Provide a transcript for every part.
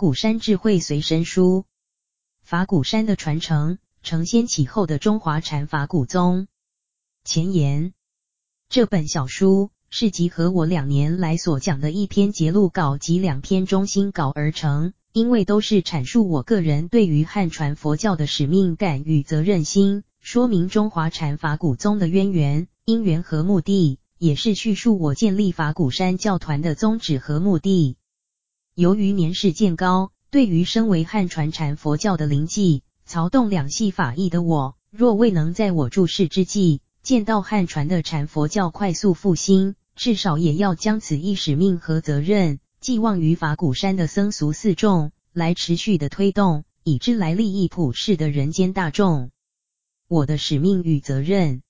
古山智慧随身书，法鼓山的传承，承先启后的中华禅法古宗。前言：这本小书是集合我两年来所讲的一篇节录稿及两篇中心稿而成，因为都是阐述我个人对于汉传佛教的使命感与责任心，说明中华禅法古宗的渊源、因缘和目的，也是叙述我建立法鼓山教团的宗旨和目的。由于年事渐高，对于身为汉传禅佛教的临济、曹洞两系法义的我，若未能在我住世之际见到汉传的禅佛教快速复兴，至少也要将此一使命和责任寄望于法鼓山的僧俗四众来持续的推动，以之来利益普世的人间大众。我的使命与责任，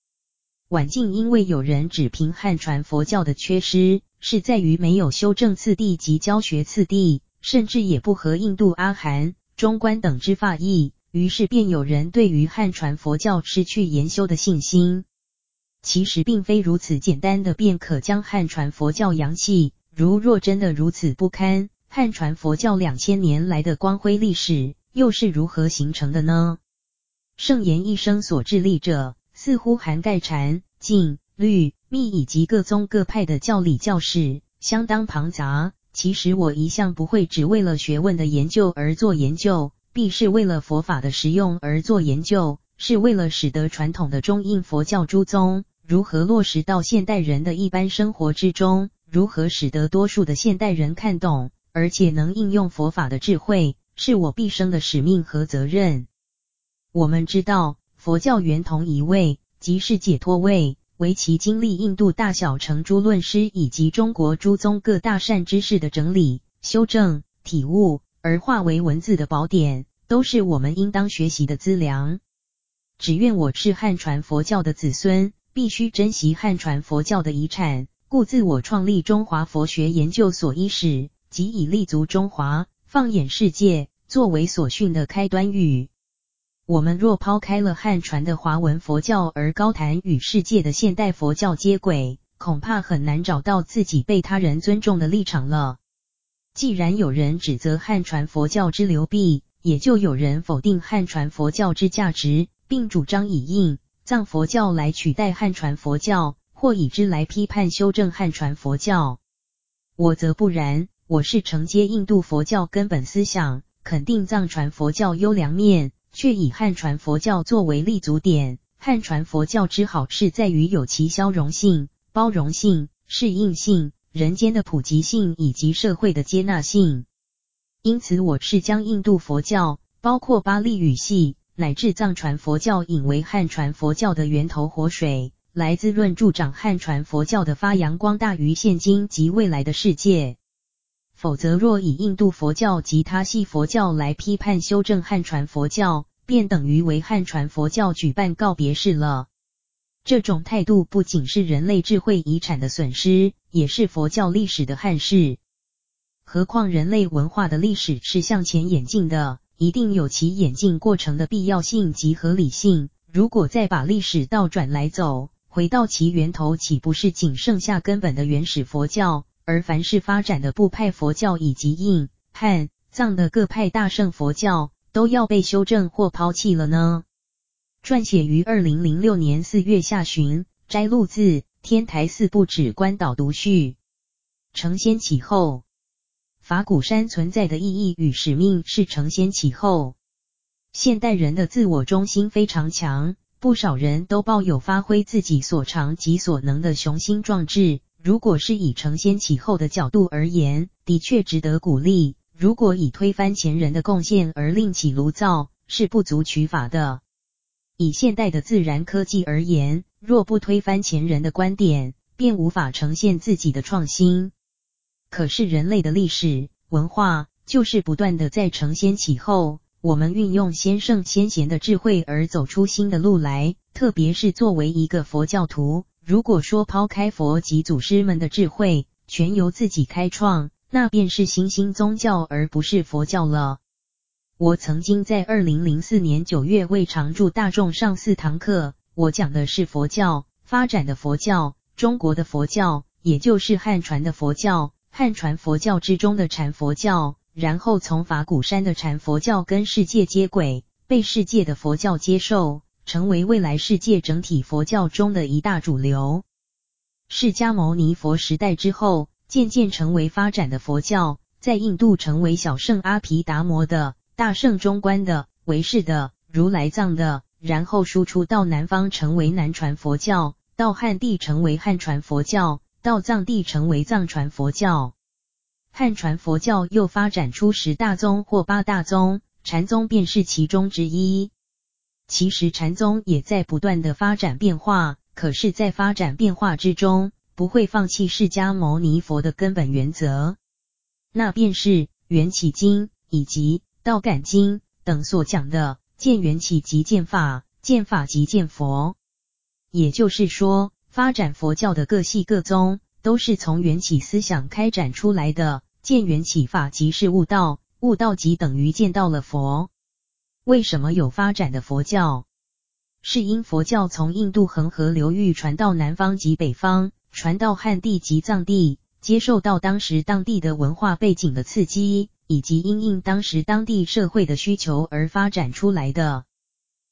晚近因为有人指评汉传佛教的缺失。是在于没有修正次第及教学次第，甚至也不合印度阿含、中观等之法义，于是便有人对于汉传佛教失去研修的信心。其实并非如此简单的便可将汉传佛教扬弃。如若真的如此不堪，汉传佛教两千年来的光辉历史又是如何形成的呢？圣严一生所致力者，似乎涵盖禅、净、律。密以及各宗各派的教理教史相当庞杂。其实我一向不会只为了学问的研究而做研究，必是为了佛法的实用而做研究，是为了使得传统的中印佛教诸宗如何落实到现代人的一般生活之中，如何使得多数的现代人看懂，而且能应用佛法的智慧，是我毕生的使命和责任。我们知道，佛教圆同一位，即是解脱位。为其经历印度大小乘诸论师以及中国诸宗各大善知识的整理、修正、体悟，而化为文字的宝典，都是我们应当学习的资粮。只愿我是汉传佛教的子孙，必须珍惜汉传佛教的遗产，故自我创立中华佛学研究所伊始，即以立足中华、放眼世界作为所训的开端语。我们若抛开了汉传的华文佛教，而高谈与世界的现代佛教接轨，恐怕很难找到自己被他人尊重的立场了。既然有人指责汉传佛教之流弊，也就有人否定汉传佛教之价值，并主张以印藏佛教来取代汉传佛教，或以之来批判修正汉传佛教。我则不然，我是承接印度佛教根本思想，肯定藏传佛教优良面。却以汉传佛教作为立足点。汉传佛教之好是在于有其消融性、包容性、适应性、人间的普及性以及社会的接纳性。因此，我是将印度佛教，包括巴利语系乃至藏传佛教，引为汉传佛教的源头活水，来滋润助长汉传佛教的发扬光大于现今及未来的世界。否则，若以印度佛教及他系佛教来批判修正汉传佛教，便等于为汉传佛教举办告别式了。这种态度不仅是人类智慧遗产的损失，也是佛教历史的憾事。何况人类文化的历史是向前演进的，一定有其演进过程的必要性及合理性。如果再把历史倒转来走，回到其源头，岂不是仅剩下根本的原始佛教？而凡是发展的部派佛教以及印、汉、藏的各派大乘佛教，都要被修正或抛弃了呢？撰写于二零零六年四月下旬，摘录自《天台寺部止观导读序》。承先启后，法鼓山存在的意义与使命是承先启后。现代人的自我中心非常强，不少人都抱有发挥自己所长及所能的雄心壮志。如果是以承先启后的角度而言，的确值得鼓励；如果以推翻前人的贡献而另起炉灶，是不足取法的。以现代的自然科技而言，若不推翻前人的观点，便无法呈现自己的创新。可是人类的历史文化，就是不断的在承先启后。我们运用先圣先贤的智慧而走出新的路来，特别是作为一个佛教徒。如果说抛开佛及祖师们的智慧，全由自己开创，那便是新兴宗教而不是佛教了。我曾经在二零零四年九月为常住大众上四堂课，我讲的是佛教发展的佛教，中国的佛教，也就是汉传的佛教，汉传佛教之中的禅佛教，然后从法鼓山的禅佛教跟世界接轨，被世界的佛教接受，成为未来世界整体佛教中的一大主流。释迦牟尼佛时代之后，渐渐成为发展的佛教，在印度成为小圣阿毗达摩的、大圣中观的、唯识的、如来藏的，然后输出到南方成为南传佛教，到汉地成为汉传佛教，到藏地成为藏传佛教。汉传佛教又发展出十大宗或八大宗，禅宗便是其中之一。其实禅宗也在不断的发展变化。可是，在发展变化之中，不会放弃释迦牟尼佛的根本原则，那便是缘起经以及道感经等所讲的见缘起即见法，见法即见佛。也就是说，发展佛教的各系各宗，都是从缘起思想开展出来的。见缘起法即是悟道，悟道即等于见到了佛。为什么有发展的佛教？是因佛教从印度恒河流域传到南方及北方，传到汉地及藏地，接受到当时当地的文化背景的刺激，以及因应当时当地社会的需求而发展出来的。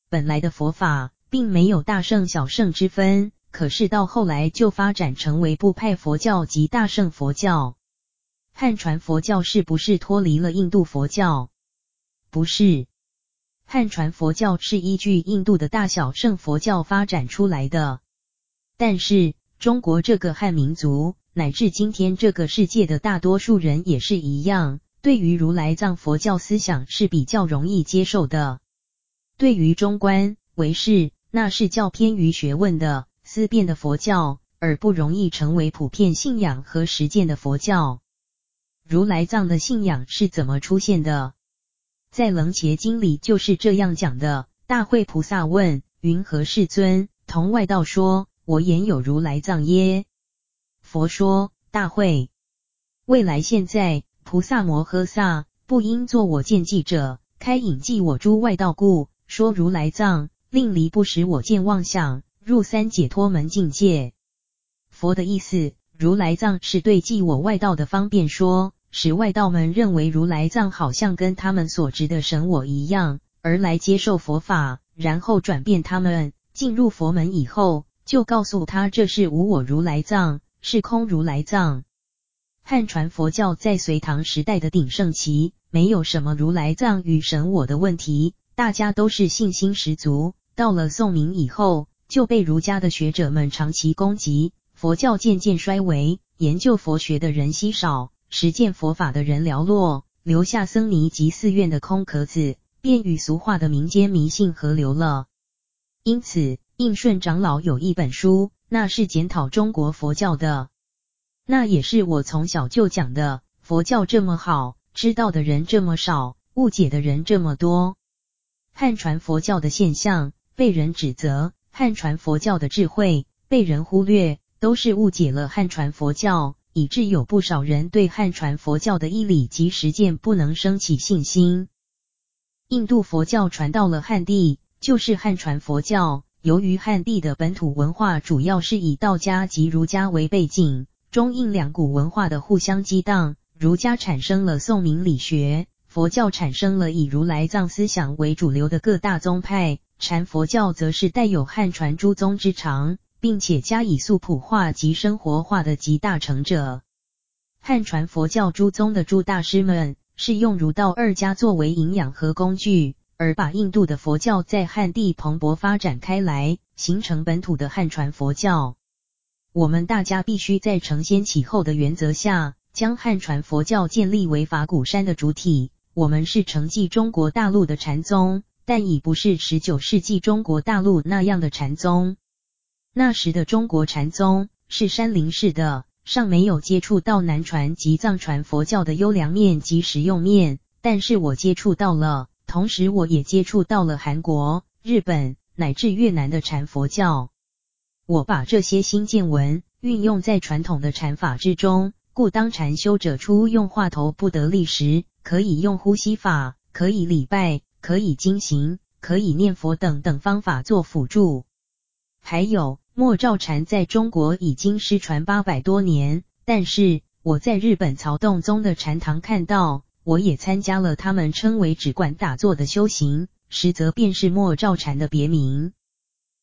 本来的佛法并没有大圣小圣之分，可是到后来就发展成为部派佛教及大圣佛教。汉传佛教是不是脱离了印度佛教？不是。汉传佛教是依据印度的大小圣佛教发展出来的，但是中国这个汉民族，乃至今天这个世界的大多数人也是一样，对于如来藏佛教思想是比较容易接受的。对于中观、唯识，那是较偏于学问的思辨的佛教，而不容易成为普遍信仰和实践的佛教。如来藏的信仰是怎么出现的？在《楞伽经》里就是这样讲的。大会菩萨问：云何世尊？同外道说：我言有如来藏耶？佛说：大会，未来现在，菩萨摩诃萨不应作我见记者，开引记我诸外道故，说如来藏，令离不实我见妄想，入三解脱门境界。佛的意思，如来藏是对记我外道的方便说。使外道们认为如来藏好像跟他们所执的神我一样，而来接受佛法，然后转变他们进入佛门以后，就告诉他这是无我如来藏，是空如来藏。汉传佛教在隋唐时代的鼎盛期，没有什么如来藏与神我的问题，大家都是信心十足。到了宋明以后，就被儒家的学者们长期攻击，佛教渐渐衰微，研究佛学的人稀少。实践佛法的人寥落，留下僧尼及寺院的空壳子，便与俗化的民间迷信合流了。因此，应顺长老有一本书，那是检讨中国佛教的。那也是我从小就讲的，佛教这么好，知道的人这么少，误解的人这么多。汉传佛教的现象被人指责，汉传佛教的智慧被人忽略，都是误解了汉传佛教。以致有不少人对汉传佛教的义理及实践不能升起信心。印度佛教传到了汉地，就是汉传佛教。由于汉地的本土文化主要是以道家及儒家为背景，中印两股文化的互相激荡，儒家产生了宋明理学，佛教产生了以如来藏思想为主流的各大宗派，禅佛教则是带有汉传诸宗之长。并且加以素朴化及生活化的集大成者。汉传佛教诸宗的诸大师们是用儒道二家作为营养和工具，而把印度的佛教在汉地蓬勃发展开来，形成本土的汉传佛教。我们大家必须在承先启后的原则下，将汉传佛教建立为法鼓山的主体。我们是承继中国大陆的禅宗，但已不是十九世纪中国大陆那样的禅宗。那时的中国禅宗是山林式的，尚没有接触到南传及藏传佛教的优良面及实用面。但是我接触到了，同时我也接触到了韩国、日本乃至越南的禅佛教。我把这些新见闻运用在传统的禅法之中，故当禅修者初用话头不得力时，可以用呼吸法，可以礼拜，可以经行，可以念佛等等方法做辅助。还有。默照禅在中国已经失传八百多年，但是我在日本曹洞宗的禅堂看到，我也参加了他们称为只管打坐的修行，实则便是默照禅的别名。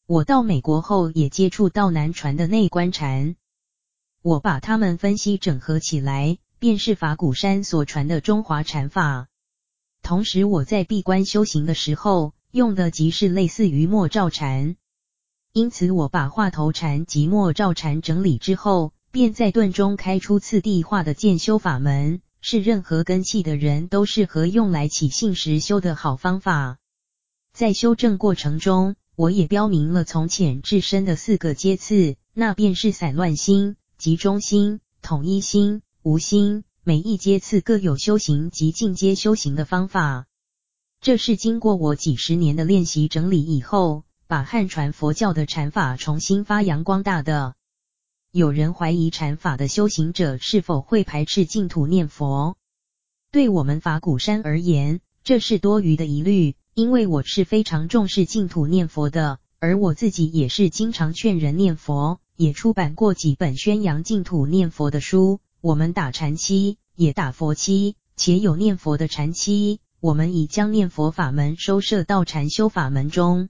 我到美国后也接触到南传的内观禅，我把他们分析整合起来，便是法鼓山所传的中华禅法。同时，我在闭关修行的时候用的即是类似于默照禅，因此我把话头禅及默照禅整理之后，便在顿中开出次第化的渐修法门，是任何根器的人都适合用来起信时修的好方法。在修正过程中，我也标明了从浅至深的四个阶次，那便是散乱心、集中心、统一心、无心。每一阶次各有修行及进阶修行的方法，这是经过我几十年的练习整理以后，把汉传佛教的禅法重新发扬光大的。有人怀疑禅法的修行者是否会排斥净土念佛？对我们法鼓山而言，这是多余的疑虑，因为我是非常重视净土念佛的，而我自己也是经常劝人念佛，也出版过几本宣扬净土念佛的书。我们打禅七，也打佛七，且有念佛的禅七。我们已将念佛法门收摄到禅修法门中。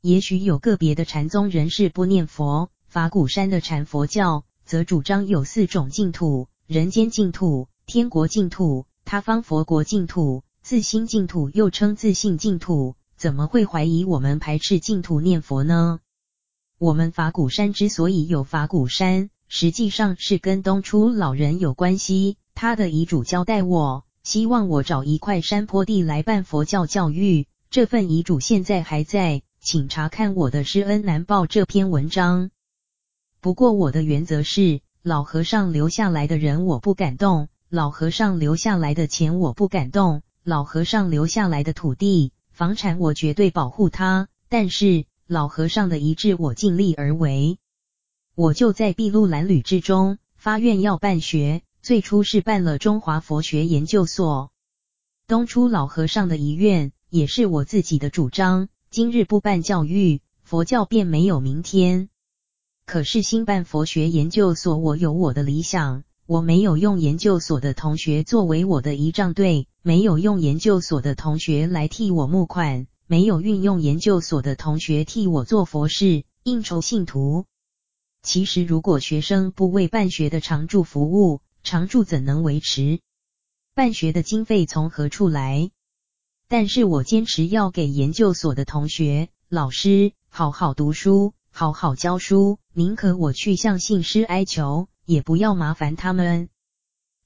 也许有个别的禅宗人士不念佛，法鼓山的禅佛教则主张有四种净土：人间净土、天国净土、他方佛国净土、自心净土，又称自性净土。怎么会怀疑我们排斥净土念佛呢？我们法鼓山之所以有法鼓山，实际上是跟东初老人有关系，他的遗嘱交代我，希望我找一块山坡地来办佛教教育。这份遗嘱现在还在，请查看我的施恩难报这篇文章。不过我的原则是，老和尚留下来的人我不敢动，老和尚留下来的钱我不敢动，老和尚留下来的土地、房产我绝对保护他。但是老和尚的遗志我尽力而为。我就在筚路蓝缕之中发愿要办学，最初是办了中华佛学研究所。东初老和尚的遗愿，也是我自己的主张。今日不办教育，佛教便没有明天。可是新办佛学研究所，我有我的理想，我没有用研究所的同学作为我的仪仗队，没有用研究所的同学来替我募款，没有运用研究所的同学替我做佛事，应酬信徒。其实，如果学生不为办学的常住服务，常住怎能维持？办学的经费从何处来？但是我坚持要给研究所的同学、老师好好读书，好好教书，宁可我去向信师哀求，也不要麻烦他们。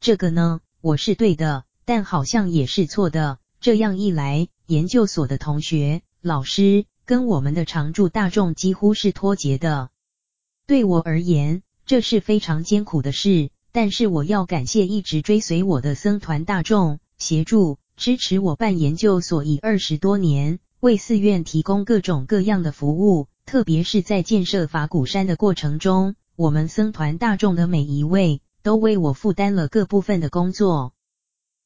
这个呢，我是对的，但好像也是错的。这样一来，研究所的同学、老师跟我们的常住大众几乎是脱节的。对我而言，这是非常艰苦的事，但是我要感谢一直追随我的僧团大众，协助支持我办研究所已二十多年，为寺院提供各种各样的服务，特别是在建设法鼓山的过程中，我们僧团大众的每一位都为我负担了各部分的工作。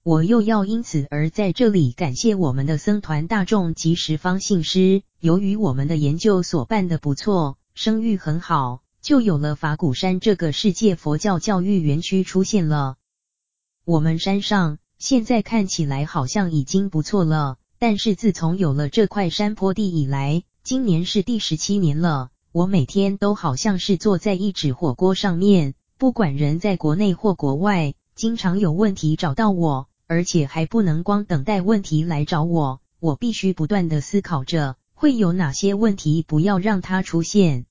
我又要因此而在这里感谢我们的僧团大众及十方信师，由于我们的研究所办得不错，声誉很好。就有了法鼓山这个世界佛教教育园区出现了。我们山上现在看起来好像已经不错了，但是自从有了这块山坡地以来，今年是第十七年了。我每天都好像是坐在一只火锅上面，不管人在国内或国外，经常有问题找到我，而且还不能光等待问题来找我，我必须不断地思考着会有哪些问题，不要让它出现。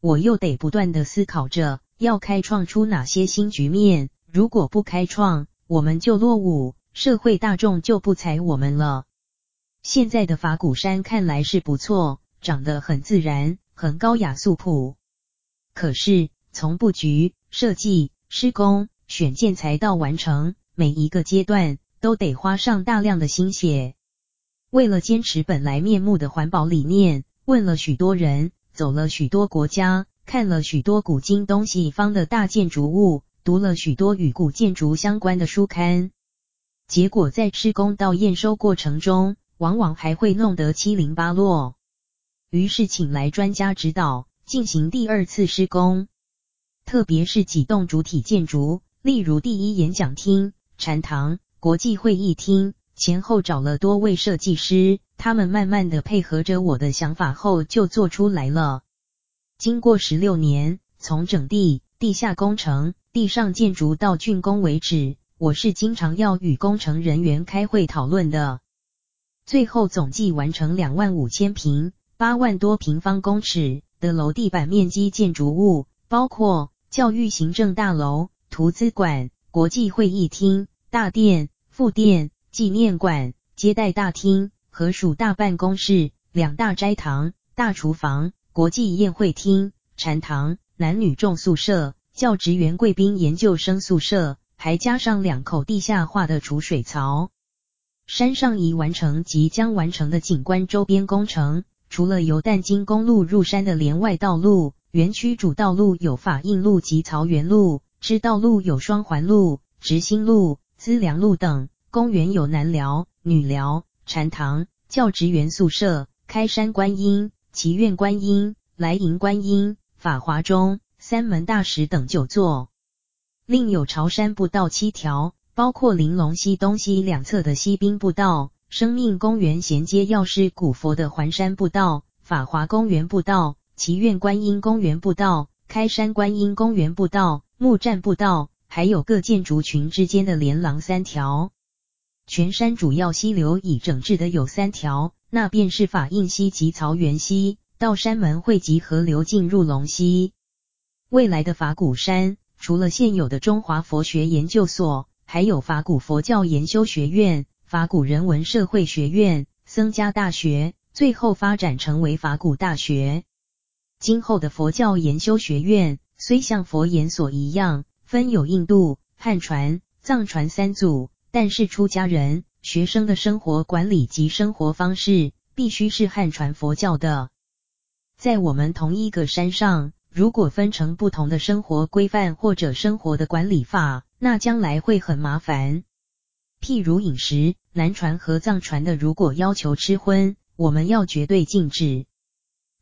我又得不断地思考着，要开创出哪些新局面。如果不开创，我们就落伍，社会大众就不睬我们了。现在的法鼓山看来是不错，长得很自然，很高雅素朴。可是从布局、设计、施工、选建材到完成，每一个阶段都得花上大量的心血。为了坚持本来面目的环保理念，问了许多人。走了许多国家，看了许多古今东西方的大建筑物，读了许多与古建筑相关的书刊，结果在施工到验收过程中，往往还会弄得七零八落。于是请来专家指导，进行第二次施工。特别是几栋主体建筑，例如第一演讲厅、禅堂、国际会议厅，前后找了多位设计师，他们慢慢的配合着我的想法后就做出来了。经过十六年，从整地、地下工程、地上建筑到竣工为止，我是经常要与工程人员开会讨论的。最后总计完成两万五千平、八万多平方公尺的楼地板面积建筑物，包括教育行政大楼、图资馆、国际会议厅、大殿、副殿。纪念馆、接待大厅、合署大办公室、两大斋堂、大厨房、国际宴会厅、禅堂、男女众宿舍、教职员贵宾研究生宿舍，还加上两口地下化的储水槽。山上已完成及将完成的景观周边工程，除了由淡金公路入山的连外道路，园区主道路有法印路及曹园路，支道路有双环路、直兴路、资良路等。公园有男寮、女寮、禅堂、教职员宿舍、开山观音、祈愿观音、来迎观音、法华钟、三门大石等九座，另有朝山步道七条，包括玲珑溪东西两侧的西滨步道、生命公园衔接药师古佛的环山步道、法华公园步道、祈愿观音公园步道、开山观音公园步道、木栈步道，还有各建筑群之间的连廊三条。全山主要溪流已整治的有三条，那便是法印溪及曹源溪，到山门汇集河流进入龙溪。未来的法鼓山，除了现有的中华佛学研究所，还有法鼓佛教研修学院、法鼓人文社会学院、僧伽大学，最后发展成为法鼓大学。今后的佛教研修学院，虽像佛研所一样，分有印度、汉传、藏传三组。但是出家人学生的生活管理及生活方式必须是汉传佛教的。在我们同一个山上，如果分成不同的生活规范或者生活的管理法，那将来会很麻烦。譬如饮食，南传和藏传的如果要求吃荤，我们要绝对禁止。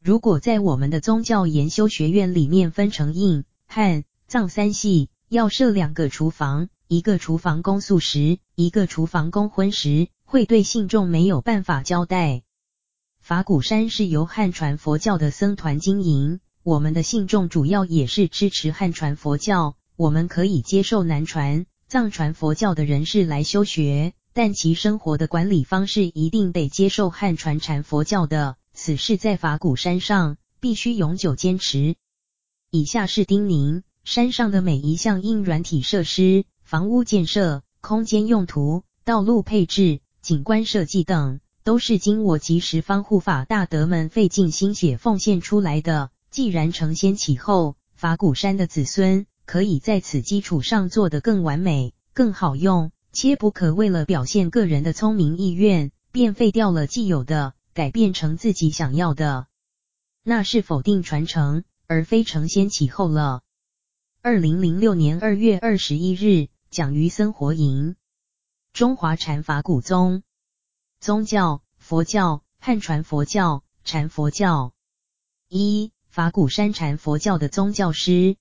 如果在我们的宗教研修学院里面分成印、汉、藏三系，要设两个厨房。一个厨房供素食，一个厨房供荤食，会对信众没有办法交代。法鼓山是由汉传佛教的僧团经营，我们的信众主要也是支持汉传佛教。我们可以接受南传、藏传佛教的人士来修学，但其生活的管理方式一定得接受汉传禅佛教的。此事在法鼓山上必须永久坚持。以下是叮咛：山上的每一项硬软体设施。房屋建设、空间用途、道路配置、景观设计等，都是经我及十方护法大德们费尽心血奉献出来的。既然承先启后，法鼓山的子孙可以在此基础上做得更完美、更好用，切不可为了表现个人的聪明意愿，便废掉了既有的，改变成自己想要的，那是否定传承，而非承先启后了。二零零六年二月二十一日。讲于森活营，中华禅法古宗，宗教佛教，汉传佛教，禅佛教。一、法鼓山禅佛教的宗教师。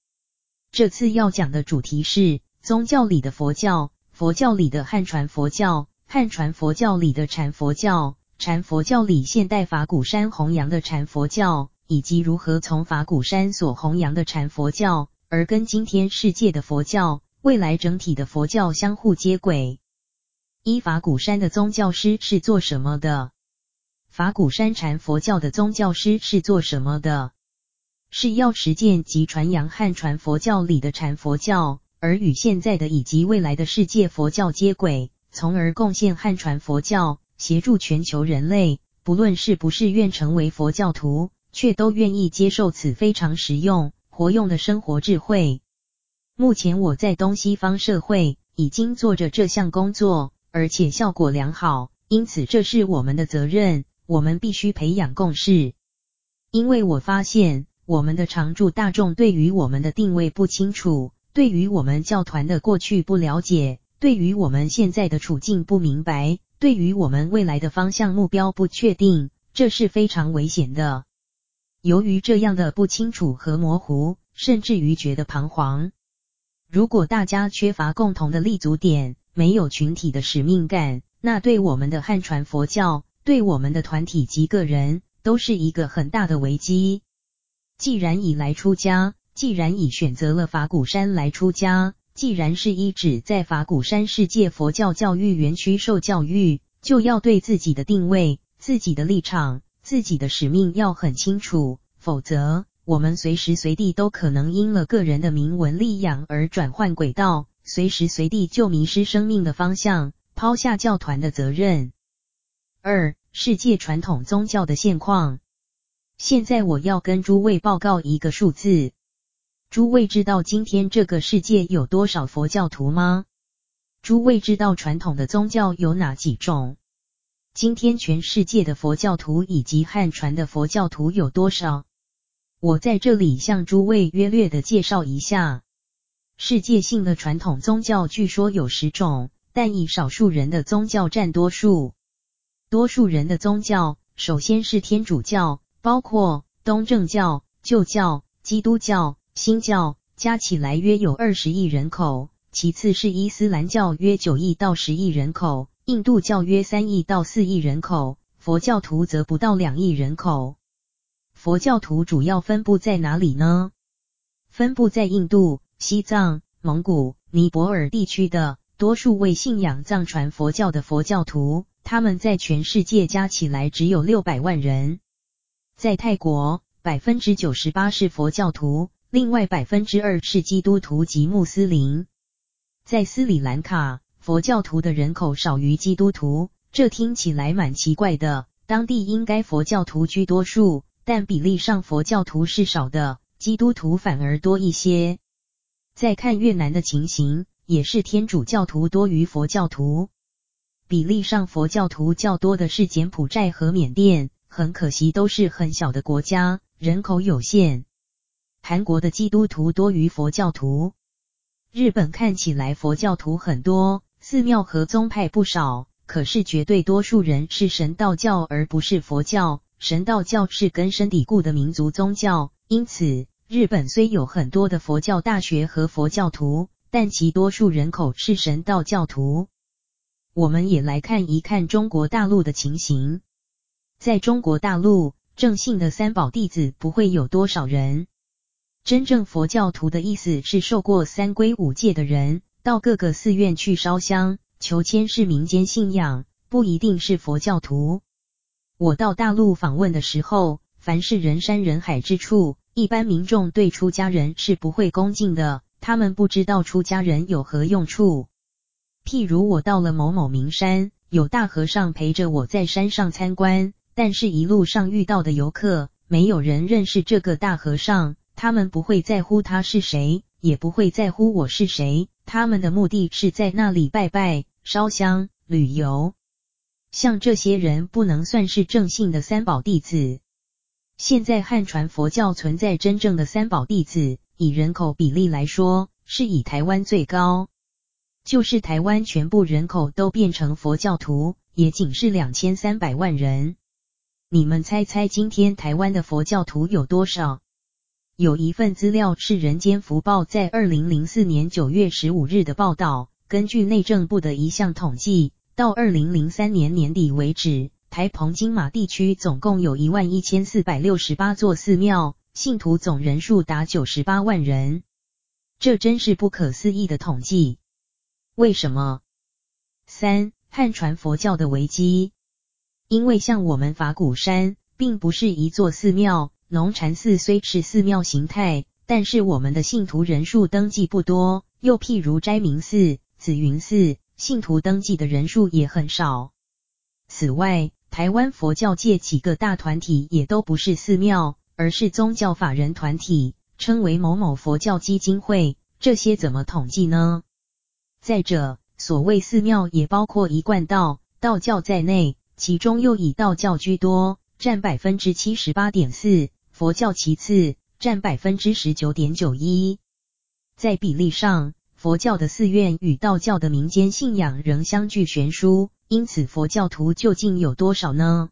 这次要讲的主题是宗教里的佛教，佛教里的汉传佛教，汉传佛教里的禅佛教，禅佛教里现代法鼓山弘扬的禅佛教，以及如何从法鼓山所弘扬的禅佛教，而跟今天世界的佛教。未来整体的佛教相互接轨。一、法鼓山的宗教师是做什么的？法鼓山禅佛教的宗教师是做什么的？是要实践及传扬汉传佛教里的禅佛教，而与现在的以及未来的世界佛教接轨，从而贡献汉传佛教，协助全球人类，不论是不是愿成为佛教徒，却都愿意接受此非常实用、活用的生活智慧。目前我在东西方社会已经做着这项工作，而且效果良好，因此这是我们的责任，我们必须培养共识。因为我发现我们的常住大众对于我们的定位不清楚，对于我们教团的过去不了解，对于我们现在的处境不明白，对于我们未来的方向目标不确定，这是非常危险的。由于这样的不清楚和模糊，甚至于觉得彷徨。如果大家缺乏共同的立足点，没有群体的使命感，那对我们的汉传佛教，对我们的团体及个人，都是一个很大的危机。既然已来出家，既然已选择了法鼓山来出家，既然是一指在法鼓山世界佛教教育园区受教育，就要对自己的定位、自己的立场、自己的使命要很清楚，否则我们随时随地都可能因了个人的名闻利养而转换轨道，随时随地就迷失生命的方向，抛下教团的责任。二、世界传统宗教的现况。现在我要跟诸位报告一个数字，诸位知道今天这个世界有多少佛教徒吗？诸位知道传统的宗教有哪几种？今天全世界的佛教徒以及汉传的佛教徒有多少？我在这里向诸位约略的介绍一下。世界性的传统宗教据说有十种，但以少数人的宗教占多数。多数人的宗教，首先是天主教。包括东正教、旧教、基督教、新教，加起来约有二十亿人口。其次是伊斯兰教，约九亿到十亿人口；印度教约三亿到四亿人口；佛教徒则不到两亿人口。佛教徒主要分布在哪里呢？分布在印度、西藏、蒙古、尼泊尔地区的多数为信仰藏传佛教的佛教徒，他们在全世界加起来只有六百万人。在泰国，百分之九十八是佛教徒，另外百分之二是基督徒及穆斯林。在斯里兰卡，佛教徒的人口少于基督徒，这听起来蛮奇怪的。当地应该佛教徒居多数，但比例上佛教徒是少的，基督徒反而多一些。再看越南的情形，也是天主教徒多于佛教徒，比例上佛教徒较多的是柬埔寨和缅甸。很可惜，都是很小的国家，人口有限。韩国的基督徒多于佛教徒。日本看起来佛教徒很多，寺庙和宗派不少，可是绝对多数人是神道教而不是佛教。神道教是根深蒂固的民族宗教，因此日本虽有很多的佛教大学和佛教徒，但其多数人口是神道教徒。我们也来看一看中国大陆的情形。在中国大陆，正信的三宝弟子不会有多少人。真正佛教徒的意思是受过三皈五戒的人，到各个寺院去烧香求签是民间信仰，不一定是佛教徒。我到大陆访问的时候，凡是人山人海之处，一般民众对出家人是不会恭敬的，他们不知道出家人有何用处。譬如我到了某某名山，有大和尚陪着我在山上参观。但是，一路上遇到的游客，没有人认识这个大和尚，他们不会在乎他是谁，也不会在乎我是谁。他们的目的是在那里拜拜、烧香、旅游。像这些人不能算是正信的三宝弟子。现在汉传佛教存在真正的三宝弟子，以人口比例来说，是以台湾最高。就是台湾全部人口都变成佛教徒，也仅是两千三百万人。你们猜猜，今天台湾的佛教徒有多少？有一份资料是《人间福报》在二零零四年九月十五日的报道。根据内政部的一项统计，到二零零三年年底为止，台澎金马地区总共有一万一千四百六十八座寺庙，信徒总人数达九十八万人。这真是不可思议的统计。为什么？三、汉传佛教的危机。因为像我们法鼓山，并不是一座寺庙，龙禅寺虽是寺庙形态，但是我们的信徒人数登记不多。又譬如斋明寺、紫云寺，信徒登记的人数也很少。此外，台湾佛教界几个大团体也都不是寺庙，而是宗教法人团体，称为某某佛教基金会。这些怎么统计呢？再者，所谓寺庙也包括一贯道、道教在内。其中又以道教居多，占百分之七十八点四，佛教其次，占百分之十九点九一。在比例上，佛教的寺院与道教的民间信仰仍相距悬殊，因此佛教徒究竟有多少呢？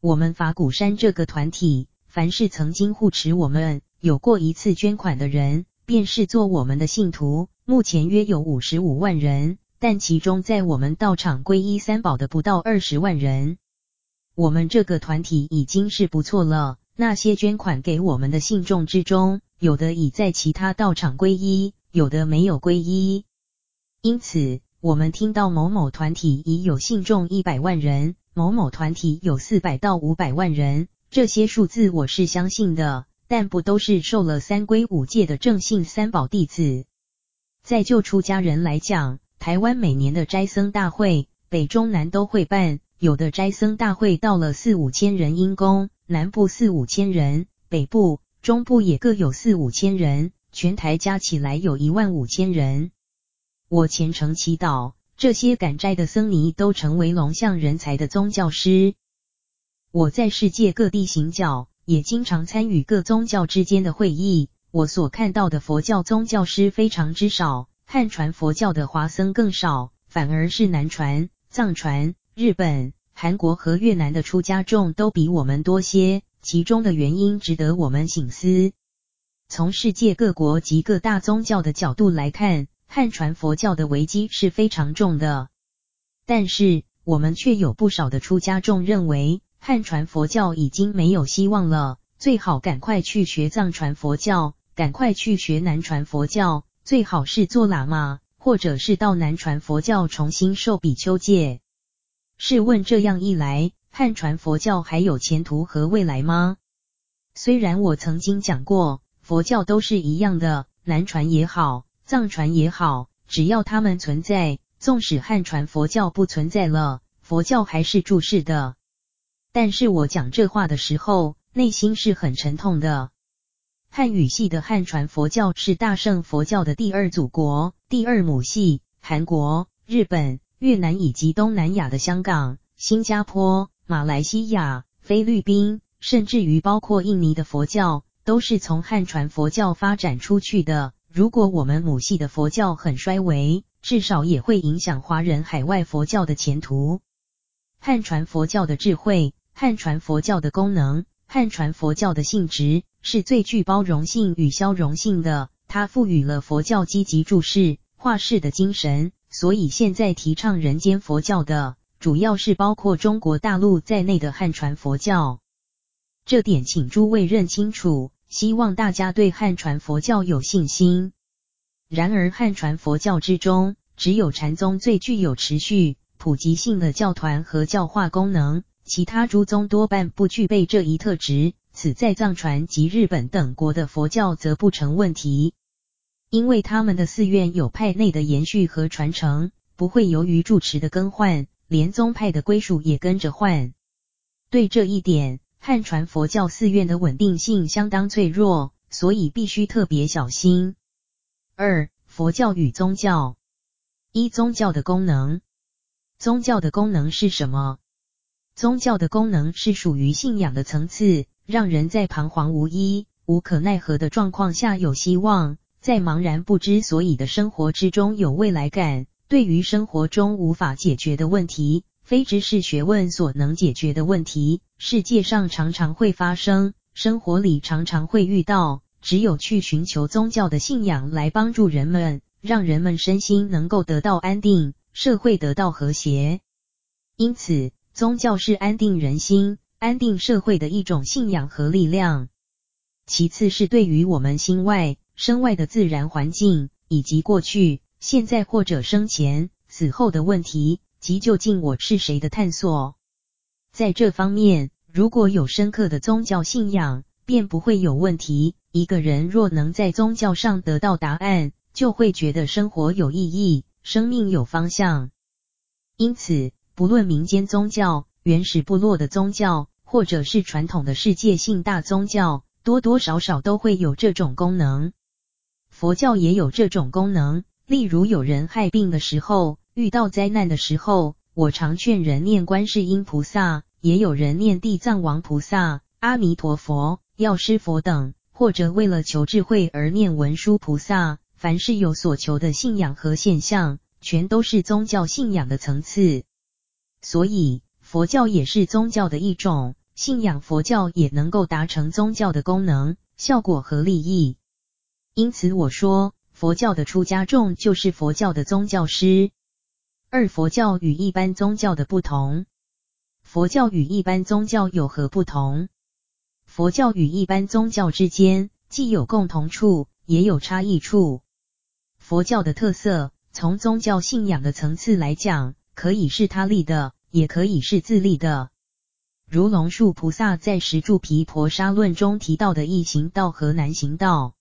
我们法鼓山这个团体，凡是曾经护持我们、有过一次捐款的人，便视作我们的信徒，目前约有五十五万人。但其中在我们道场皈依三宝的不到二十万人。我们这个团体已经是不错了。那些捐款给我们的信众之中，有的已在其他道场皈依，有的没有皈依。因此，我们听到某某团体已有信众一百万人，某某团体有四百到五百万人，这些数字我是相信的，但不都是受了三皈五戒的正信三宝弟子。在就出家人来讲，台湾每年的斋僧大会，北中南都会办，有的斋僧大会到了四五千人因公。南部四五千人，北部、中部也各有四五千人，全台加起来有一万五千人。我虔诚祈祷，这些赶斋的僧尼都成为龙象人才的宗教师。我在世界各地行脚，也经常参与各宗教之间的会议。我所看到的佛教宗教师非常之少，汉传佛教的华僧更少，反而是南传、藏传、日本。韩国和越南的出家众都比我们多些，其中的原因值得我们省思。从世界各国及各大宗教的角度来看，汉传佛教的危机是非常重的。但是，我们却有不少的出家众认为，汉传佛教已经没有希望了，最好赶快去学藏传佛教，赶快去学南传佛教，最好是做喇嘛，或者是到南传佛教重新受比丘戒。试问这样一来，汉传佛教还有前途和未来吗？虽然我曾经讲过，佛教都是一样的，南传也好，藏传也好，只要他们存在，纵使汉传佛教不存在了，佛教还是住世的。但是我讲这话的时候，内心是很沉痛的。汉语系的汉传佛教是大乘佛教的第二祖国、第二母系，韩国、日本。越南以及东南亚的香港、新加坡、马来西亚、菲律宾，甚至于包括印尼的佛教，都是从汉传佛教发展出去的。如果我们母系的佛教很衰微，至少也会影响华人海外佛教的前途。汉传佛教的智慧、汉传佛教的功能、汉传佛教的性质，是最具包容性与消融性的。它赋予了佛教积极注释、化世的精神。所以现在提倡人间佛教的，主要是包括中国大陆在内的汉传佛教。这点请诸位认清楚，希望大家对汉传佛教有信心。然而汉传佛教之中，只有禅宗最具有持续、普及性的教团和教化功能，其他诸宗多半不具备这一特质。此在藏传及日本等国的佛教则不成问题。因为他们的寺院有派内的延续和传承，不会由于住持的更换，连宗派的归属也跟着换。对这一点，汉传佛教寺院的稳定性相当脆弱，所以必须特别小心。二、佛教与宗教。一、宗教的功能。宗教的功能是什么？宗教的功能是属于信仰的层次，让人在彷徨无依、无可奈何的状况下有希望。在茫然不知所以的生活之中有未来感，对于生活中无法解决的问题，非知识学问所能解决的问题，世界上常常会发生，生活里常常会遇到。只有去寻求宗教的信仰来帮助人们，让人们身心能够得到安定，社会得到和谐。因此，宗教是安定人心、安定社会的一种信仰和力量。其次是对于我们心外。身外的自然环境，以及过去、现在或者生前、死后的问题及究竟我是谁的探索。在这方面，如果有深刻的宗教信仰，便不会有问题。一个人若能在宗教上得到答案，就会觉得生活有意义，生命有方向。因此，不论民间宗教、原始部落的宗教，或者是传统的世界性大宗教，多多少少都会有这种功能。佛教也有这种功能，例如有人害病的时候，遇到灾难的时候，我常劝人念观世音菩萨，也有人念地藏王菩萨、阿弥陀佛、药师佛等，或者为了求智慧而念文殊菩萨。凡是有所求的信仰和现象，全都是宗教信仰的层次。所以，佛教也是宗教的一种，信仰佛教也能够达成宗教的功能、效果和利益。因此我说，佛教的出家众就是佛教的宗教师。二、佛教与一般宗教的不同。佛教与一般宗教有何不同？佛教与一般宗教之间既有共同处，也有差异处。佛教的特色，从宗教信仰的层次来讲，可以是他立的，也可以是自立的。如龙树菩萨在《十住毗婆沙论》中提到的易行道和难行道。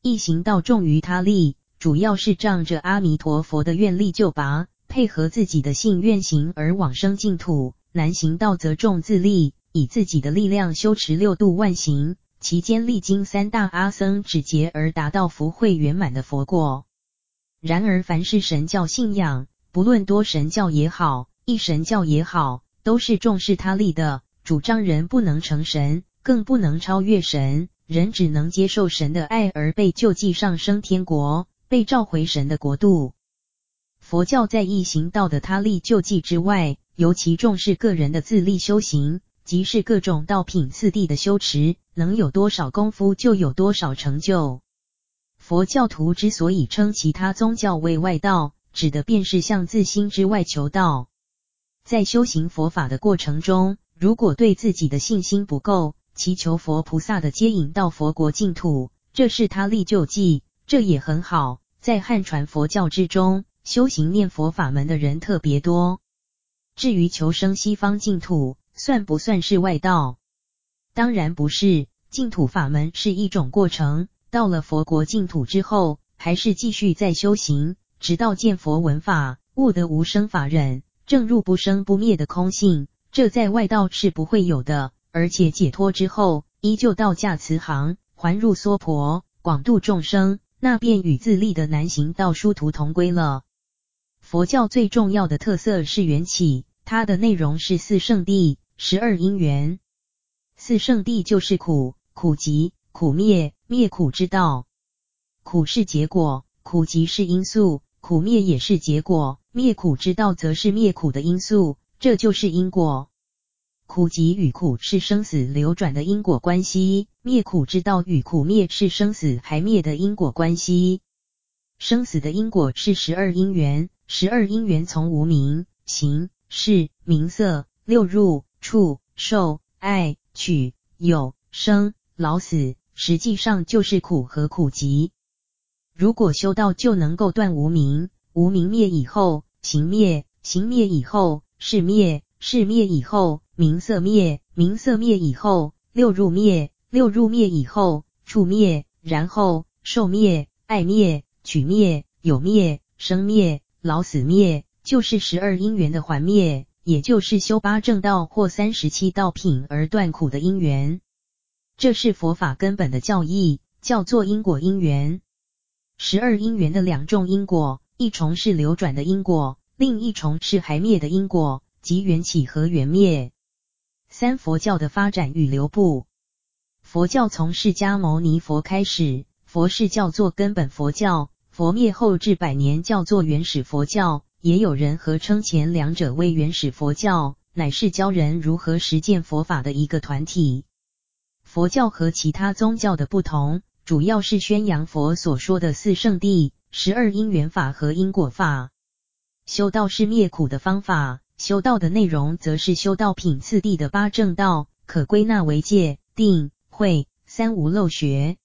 易行道重于他力，主要是仗着阿弥陀佛的愿力救拔，配合自己的信愿行而往生净土；难行道则重自立，以自己的力量修持六度万行，其间历经三大阿僧只劫而达到福慧圆满的佛果。然而，凡是神教信仰，不论多神教也好，一神教也好，都是重视他立的，主张人不能成神，更不能超越神，人只能接受神的爱而被救济上升天国，被召回神的国度。佛教在一行道的他立救济之外，尤其重视个人的自立修行，即是各种道品次第的修持，能有多少功夫就有多少成就。佛教徒之所以称其他宗教为外道，指的便是向自心之外求道。在修行佛法的过程中，如果对自己的信心不够，祈求佛菩萨的接引到佛国净土，这是他立救济，这也很好。在汉传佛教之中，修行念佛法门的人特别多。至于求生西方净土，算不算是外道？当然不是，净土法门是一种过程，到了佛国净土之后，还是继续在修行，直到见佛闻法，悟得无生法忍。证入不生不灭的空性，这在外道是不会有的。而且解脱之后，依旧道驾慈航，还入娑婆，广度众生，那便与自立的难行道殊途同归了。佛教最重要的特色是缘起，它的内容是四圣谛、十二因缘。四圣谛就是苦、苦集、苦灭、灭苦之道。苦是结果，苦集是因素，苦灭也是结果。灭苦之道则是灭苦的因素，这就是因果。苦集与苦是生死流转的因果关系，灭苦之道与苦灭是生死还灭的因果关系。生死的因果是十二因缘，十二因缘从无明、行、识、名色、六入、触、受、爱、取、有、生、老死，实际上就是苦和苦集。如果修道就能够断无明，无明灭以后。行灭，行灭以后；是灭，是灭以后；名色灭，名色灭以后；六入灭，六入灭以后；触灭，然后受灭，爱灭，取灭，有灭，生灭，老死灭，就是十二因缘的还灭，也就是修八正道或三十七道品而断苦的因缘。这是佛法根本的教义，叫做因果因缘。十二因缘的两种因果。一重是流转的因果，另一重是还灭的因果，即缘起和缘灭。三、佛教的发展与流布。佛教从释迦牟尼佛开始，佛世叫做根本佛教，佛灭后至百年叫做原始佛教，也有人合称前两者为原始佛教，乃是教人如何实践佛法的一个团体。佛教和其他宗教的不同，主要是宣扬佛所说的四圣地。十二因缘法和因果法，修道是灭苦的方法，修道的内容则是修道品次第的八正道，可归纳为戒、定、慧三无漏学。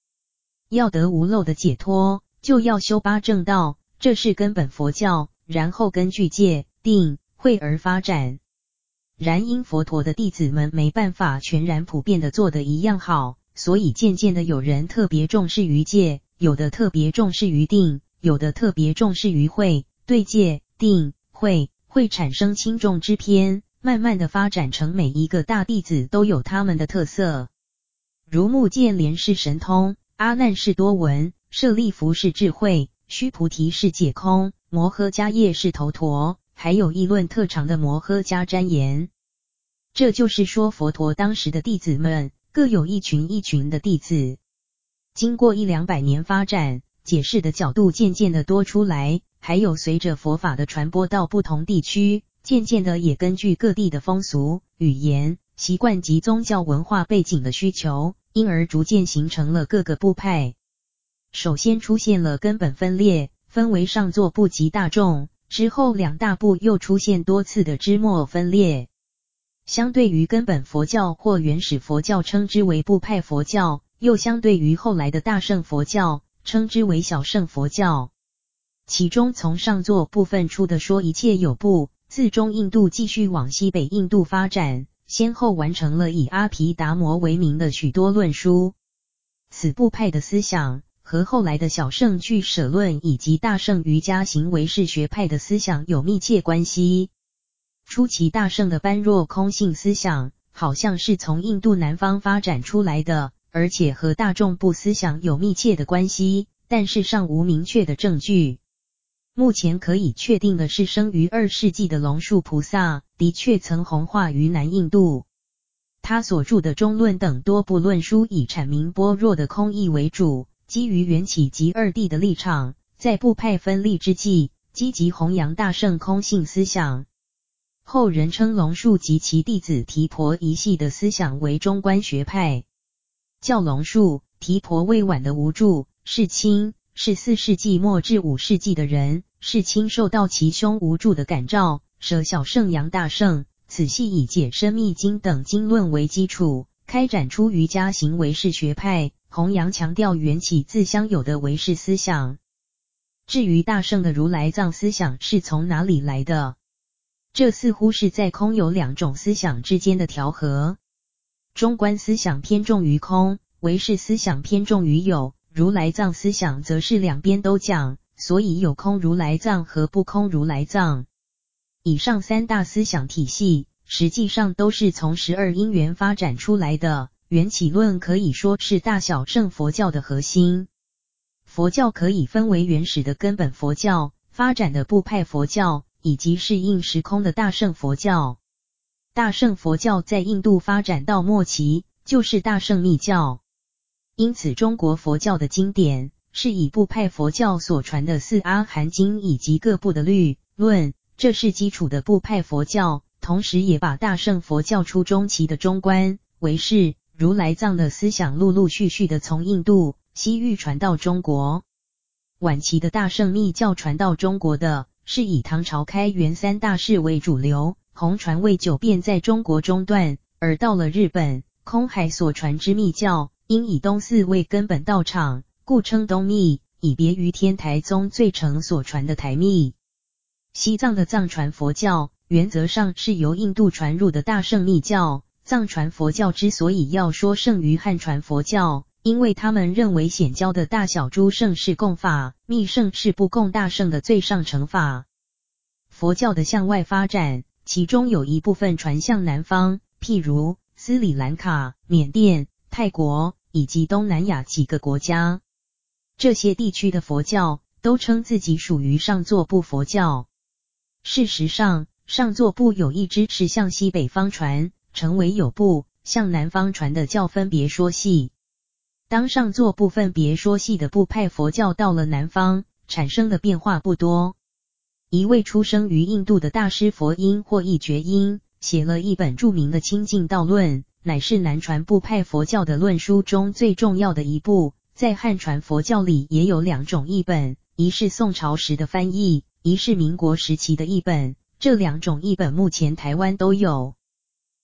要得无漏的解脱，就要修八正道，这是根本佛教，然后根据戒、定、慧而发展。然因佛陀的弟子们没办法全然普遍的做得一样好，所以渐渐的有人特别重视于戒，有的特别重视于定。有的特别重视于会，对戒、定、慧会产生轻重之偏，慢慢的发展成每一个大弟子都有他们的特色。如目犍连是神通，阿难是多闻，舍利弗是智慧，须菩提是解空，摩诃迦叶是头陀，还有议论特长的摩诃迦旃延。这就是说，佛陀当时的弟子们各有一群一群的弟子，经过一两百年发展。解释的角度渐渐的多出来，还有随着佛法的传播到不同地区，渐渐的也根据各地的风俗、语言、习惯及宗教文化背景的需求，因而逐渐形成了各个部派。首先出现了根本分裂，分为上座部及大众。之后两大部又出现多次的支末分裂。相对于根本佛教或原始佛教，称之为部派佛教；又相对于后来的大乘佛教，称之为小圣佛教。其中从上座部分出的说一切有部，自中印度继续往西北印度发展，先后完成了以阿毗达摩为名的许多论书。此部派的思想和后来的小圣俱舍论以及大圣瑜伽行为是学派的思想有密切关系。初期大圣的般若空性思想，好像是从印度南方发展出来的，而且和大众部思想有密切的关系，但是尚无明确的证据。目前可以确定的是，生于二世纪的龙树菩萨的确曾弘化于南印度。他所著的中论等多部论书以阐明般若的空义为主，基于缘起及二谛的立场，在部派分立之际，积极弘扬大圣空性思想。后人称龙树及其弟子提婆一系的思想为中观学派。较龙树、提婆未晚的无助，世亲是四世纪末至五世纪的人。世亲受到其兄无助的感召，舍小乘扬大乘，此系以解深密经等经论为基础，开展出瑜伽行唯识学派，弘扬强调缘起自相有的唯识思想。至于大圣的如来藏思想是从哪里来的？这似乎是在空有两种思想之间的调和。中观思想偏重于空，唯识思想偏重于有，如来藏思想则是两边都讲，所以有空如来藏和不空如来藏。以上三大思想体系，实际上都是从十二因缘发展出来的。缘起论可以说是大小乘佛教的核心。佛教可以分为原始的根本佛教、发展的部派佛教。以及适应时空的大乘佛教，大乘佛教在印度发展到末期，就是大乘密教。因此，中国佛教的经典是以部派佛教所传的四阿含经以及各部的律论，这是基础的部派佛教，同时也把大乘佛教初中期的中观、唯识、如来藏的思想陆陆续续的从印度、西域传到中国。晚期的大乘密教传到中国的。是以唐朝开元三大士为主流，红传未久便在中国中断，而到了日本，空海所传之密教，因以东寺为根本道场，故称东密，以别于天台宗最成所传的台密。西藏的藏传佛教，原则上是由印度传入的大乘密教。藏传佛教之所以要说胜于汉传佛教，因为他们认为显教的大小诸圣是共法，密圣是不共大圣的最上乘法。佛教的向外发展，其中有一部分传向南方，譬如斯里兰卡、缅甸、泰国以及东南亚几个国家。这些地区的佛教都称自己属于上座部佛教。事实上，上座部有一支是向西北方传，成为有部；向南方传的叫分别说系。当上座部分别说系的部派佛教到了南方，产生的变化不多。一位出生于印度的大师佛音或一觉音，写了一本著名的《清净道论》，乃是南传部派佛教的论书中最重要的一部。在汉传佛教里也有两种译本，一是宋朝时的翻译，一是民国时期的译本。这两种译本目前台湾都有。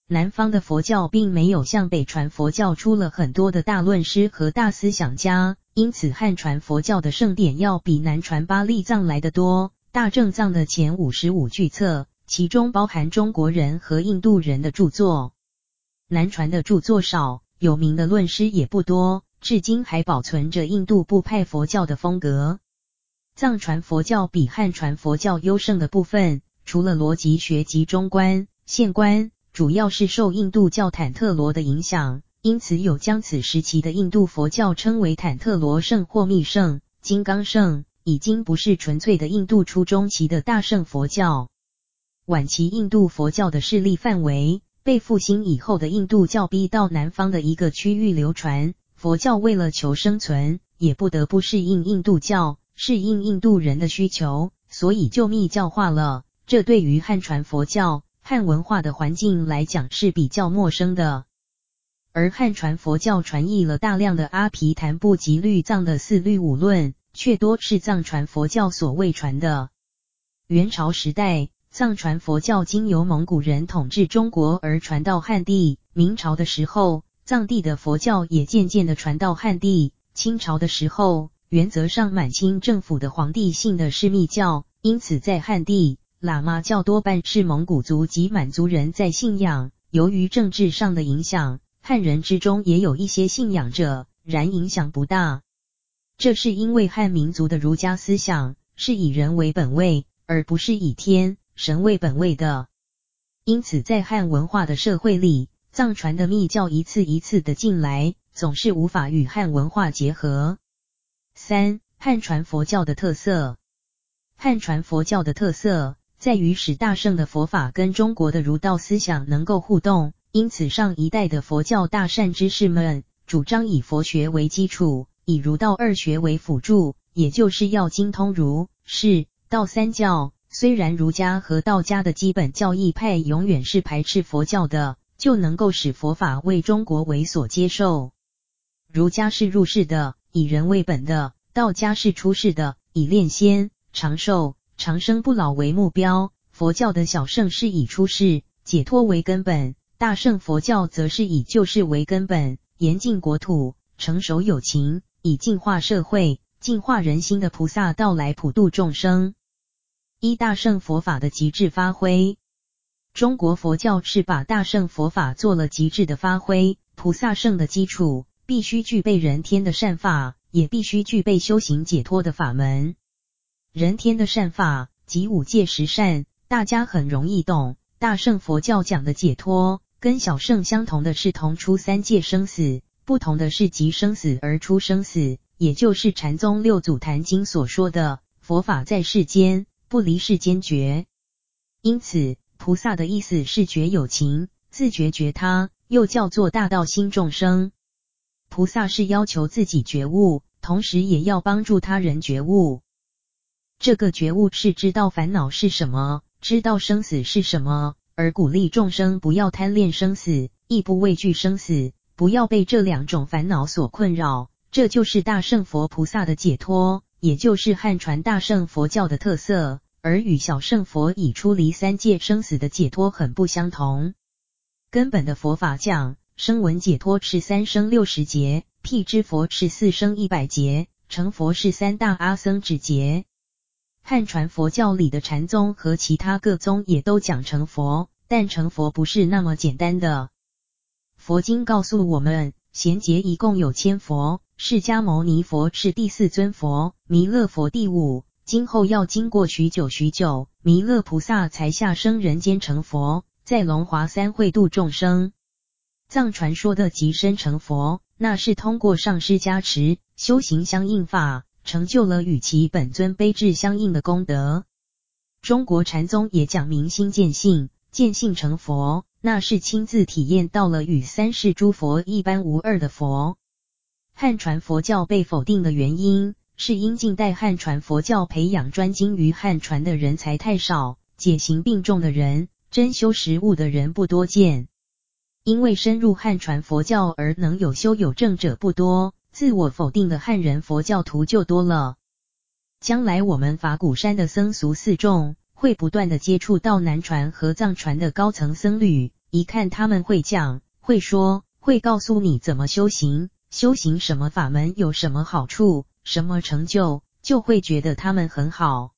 南方的佛教并没有像北传佛教出了很多的大论师和大思想家，因此汉传佛教的圣典要比南传巴利藏来的多。大正藏的前五十五巨册，其中包含中国人和印度人的著作。南传的著作少，有名的论师也不多，至今还保存着印度部派佛教的风格。藏传佛教比汉传佛教优胜的部分，除了逻辑学及中观、现观。主要是受印度教坦特罗的影响，因此有将此时期的印度佛教称为坦特罗圣或密圣、金刚圣，已经不是纯粹的印度初中期的大乘佛教。晚期印度佛教的势力范围被复兴以后的印度教逼到南方的一个区域流传，佛教为了求生存，也不得不适应印度教，适应印度人的需求，所以就密教化了。这对于汉传佛教。汉文化的环境来讲是比较陌生的，而汉传佛教传译了大量的阿毗昙部及律藏的四律五论，却多是藏传佛教所未传的。元朝时代，藏传佛教经由蒙古人统治中国而传到汉地；明朝的时候，藏地的佛教也渐渐的传到汉地；清朝的时候，原则上满清政府的皇帝信的是密教，因此在汉地，喇嘛教多半是蒙古族及满族人在信仰。由于政治上的影响，汉人之中也有一些信仰者，然影响不大。这是因为汉民族的儒家思想是以人为本位，而不是以天神为本位的。因此，在汉文化的社会里，藏传的密教一次一次的进来，总是无法与汉文化结合。三、汉传佛教的特色。汉传佛教的特色在于使大圣的佛法跟中国的儒道思想能够互动，因此上一代的佛教大善知识们主张以佛学为基础。以儒道二学为辅助，也就是要精通儒、释、道三教。虽然儒家和道家的基本教义派永远是排斥佛教的，就能够使佛法为中国为所接受。儒家是入世的，以人为本的；道家是出世的，以炼仙、长寿、长生不老为目标。佛教的小圣是以出世、解脱为根本，大圣佛教则是以救世为根本，严禁国土，成守有情。以净化社会、净化人心的菩萨道来普度众生，一大圣佛法的极致发挥。中国佛教是把大圣佛法做了极致的发挥。菩萨圣的基础必须具备人天的善法，也必须具备修行解脱的法门。人天的善法即五戒十善，大家很容易懂。大圣佛教讲的解脱，跟小圣相同的是同出三界生死。不同的是，即生死而出生死，也就是禅宗六祖坛经所说的佛法在世间，不离世间觉。因此，菩萨的意思是觉有情，自觉觉他，又叫做大道心众生。菩萨是要求自己觉悟，同时也要帮助他人觉悟。这个觉悟是知道烦恼是什么，知道生死是什么，而鼓励众生不要贪恋生死，亦不畏惧生死。不要被这两种烦恼所困扰，这就是大圣佛菩萨的解脱，也就是汉传大圣佛教的特色，而与小圣佛以出离三界生死的解脱很不相同。根本的佛法讲，声闻解脱是三生六十劫，辟支佛是四生一百劫，成佛是三大阿僧只劫。汉传佛教里的禅宗和其他各宗也都讲成佛，但成佛不是那么简单的。佛经告诉我们，贤劫一共有千佛，释迦牟尼佛是第四尊佛，弥勒佛第五，今后要经过许久许久，弥勒菩萨才下生人间成佛，在龙华三会度众生。藏传说的即身成佛，那是通过上师加持，修行相应法，成就了与其本尊悲智相应的功德。中国禅宗也讲明心见性，见性成佛。那是亲自体验到了与三世诸佛一般无二的佛。汉传佛教被否定的原因，是因近代汉传佛教培养专精于汉传的人才太少，解行并重的人，真修实悟的人不多见。因为深入汉传佛教而能有修有证者不多，自我否定的汉人佛教徒就多了。将来我们法鼓山的僧俗四众。会不断的接触到南传和藏传的高层僧侣，一看他们会讲、会说、会告诉你怎么修行，修行什么法门有什么好处、什么成就，就会觉得他们很好。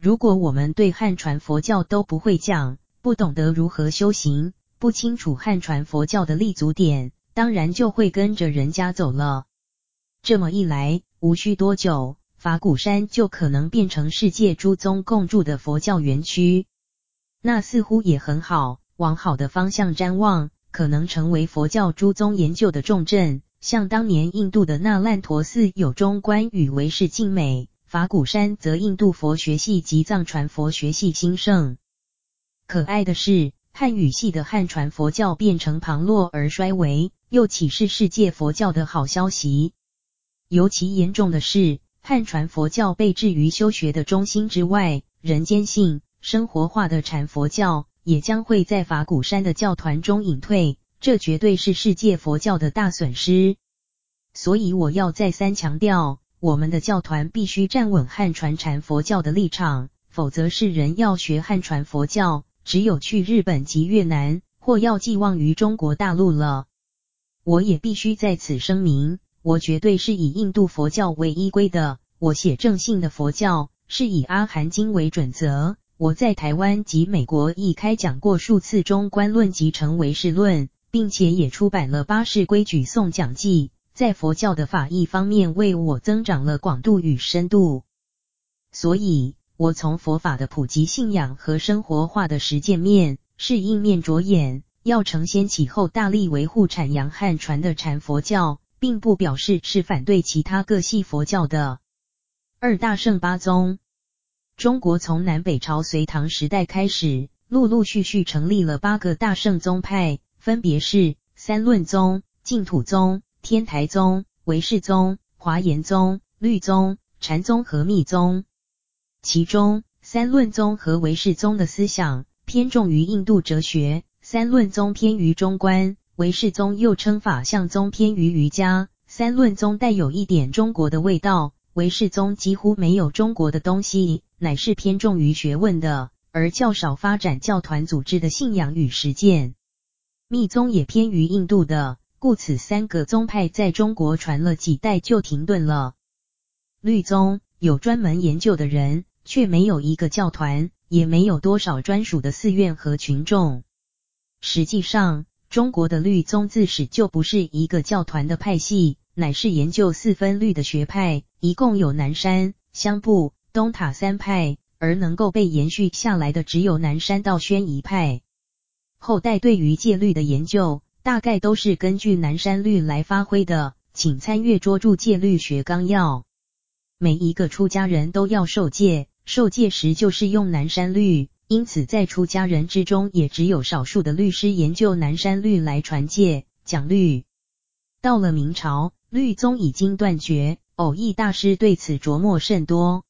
如果我们对汉传佛教都不会讲，不懂得如何修行，不清楚汉传佛教的立足点，当然就会跟着人家走了。这么一来，无需多久。法鼓山就可能变成世界诸宗共住的佛教园区，那似乎也很好，往好的方向瞻望，可能成为佛教诸宗研究的重镇。像当年印度的那烂陀寺有中观与唯识尽美，法鼓山则印度佛学系及藏传佛学系兴盛。可爱的是，汉语系的汉传佛教变成旁落而衰微，又岂是世界佛教的好消息？尤其严重的是。汉传佛教被置于修学的中心之外，人间性、生活化的禅佛教也将会在法鼓山的教团中隐退，这绝对是世界佛教的大损失。所以我要再三强调，我们的教团必须站稳汉传禅佛教的立场，否则世人要学汉传佛教，只有去日本及越南，或要寄望于中国大陆了。我也必须在此声明，我绝对是以印度佛教为依归的。我写正信的佛教是以阿含经为准则。我在台湾及美国亦开讲过数次中观论及成唯识论，并且也出版了《八识规矩颂讲记》，在佛教的法义方面为我增长了广度与深度。所以，我从佛法的普及信仰和生活化的实践面，是应面着眼，要承先启后，大力维护阐扬汉传的禅佛教，并不表示是反对其他各系佛教的。二大圣八宗，中国从南北朝隋唐时代开始，陆陆续续成立了八个大圣宗派，分别是三论宗、净土宗、天台宗、唯识宗、华严宗、律宗、禅宗和密宗。其中，三论宗和唯识宗的思想偏重于印度哲学，三论宗偏于中观，唯识宗又称法相宗偏于瑜伽。三论宗带有一点中国的味道，唯识宗几乎没有中国的东西，乃是偏重于学问的，而较少发展教团组织的信仰与实践。密宗也偏于印度的，故此三个宗派在中国传了几代就停顿了。律宗有专门研究的人。却没有一个教团，也没有多少专属的寺院和群众。实际上，中国的律宗自始就不是一个教团的派系，乃是研究四分律的学派，一共有南山、香部、东塔三派，而能够被延续下来的只有南山道宣一派。后代对于戒律的研究，大概都是根据南山律来发挥的，请参阅捉住《戒律学纲要》。每一个出家人都要受戒。受戒时就是用南山律，因此在出家人之中，也只有少数的律师研究南山律来传戒讲律。到了明朝，律宗已经断绝，藕益大师对此琢磨甚多。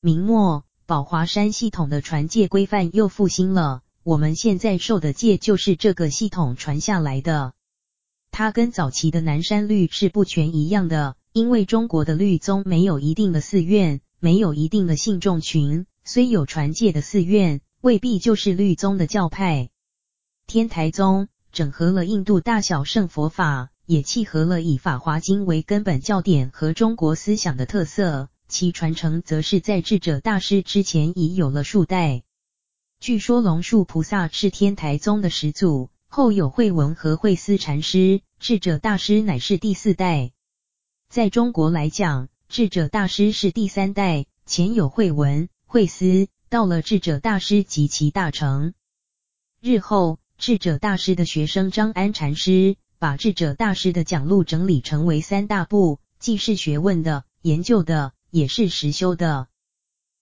明末，宝华山系统的传戒规范又复兴了，我们现在受的戒就是这个系统传下来的。它跟早期的南山律是不全一样的，因为中国的律宗没有一定的寺院。没有一定的信众群，虽有传戒的寺院，未必就是律宗的教派。天台宗整合了印度大小圣佛法，也契合了以《法华经》为根本教典和中国思想的特色。其传承则是在智者大师之前已有了数代。据说龙树菩萨是天台宗的始祖，后有慧文和慧思禅师，智者大师乃是第四代。在中国来讲，智者大师是第三代，前有慧文、慧思，到了智者大师及其大成。日后，智者大师的学生张安禅师把智者大师的讲录整理成为三大部，既是学问的、研究的，也是实修的。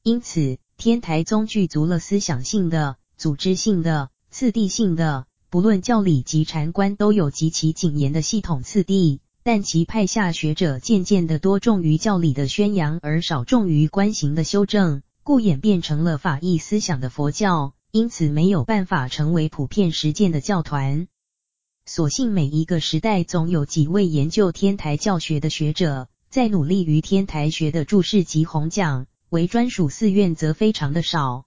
因此，天台宗具足了思想性的、组织性的、次第性的，不论教理及禅观，都有极其谨严的系统次第。但其派下学者渐渐的多重于教理的宣扬，而少重于观行的修正，故演变成了法义思想的佛教，因此没有办法成为普遍实践的教团。所幸每一个时代总有几位研究天台教学的学者，在努力于天台学的注释及弘讲，为专属寺院则非常的少。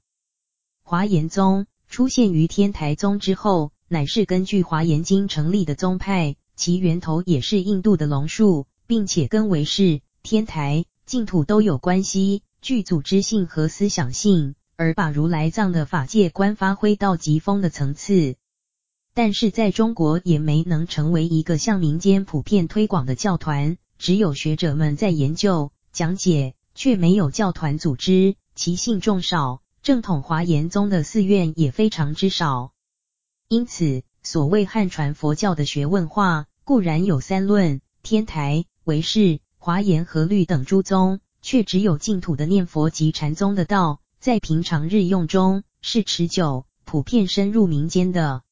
华严宗出现于天台宗之后，乃是根据《华严经》成立的宗派。其源头也是印度的龙树，并且跟唯识、天台、净土都有关系，具组织性和思想性，而把如来藏的法界观发挥到极峰的层次。但是在中国也没能成为一个向民间普遍推广的教团，只有学者们在研究讲解，却没有教团组织，其信众少，正统华严宗的寺院也非常之少。因此，所谓汉传佛教的学问化，固然有三论、天台、唯识、华严和律等诸宗，却只有净土的念佛及禅宗的道，在平常日用中是持久、普遍深入民间的。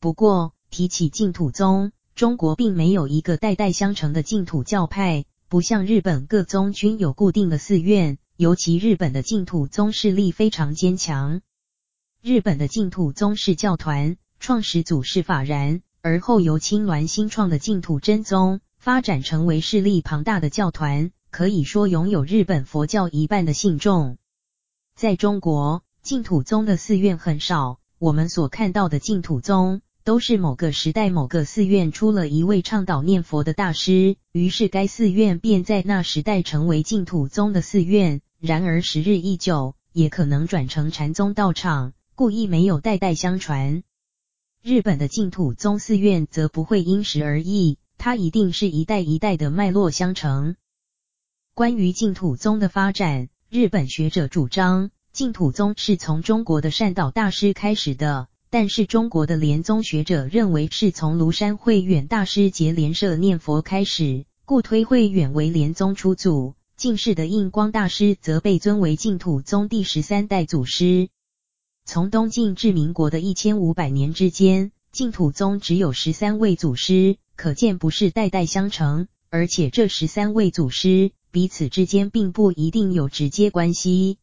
不过，提起净土宗，中国并没有一个代代相承的净土教派，不像日本各宗均有固定的寺院，尤其日本的净土宗势力非常坚强。日本的净土宗是教团，创始祖是法然。而后由青鸾新创的净土真宗发展成为势力庞大的教团，可以说拥有日本佛教一半的信众。在中国，净土宗的寺院很少，我们所看到的净土宗都是某个时代某个寺院出了一位倡导念佛的大师，于是该寺院便在那时代成为净土宗的寺院。然而时日一久，也可能转成禅宗道场，故意没有代代相传。日本的净土宗寺院则不会因时而异，它一定是一代一代的脉络相承。关于净土宗的发展，日本学者主张净土宗是从中国的善导大师开始的，但是中国的莲宗学者认为是从庐山慧远大师结莲社念佛开始，故推慧远为莲宗初祖。净世的印光大师则被尊为净土宗第十三代祖师。从东晋至民国的一千五百年之间，净土宗只有十三位祖师，可见不是代代相承，而且这十三位祖师彼此之间并不一定有直接关系。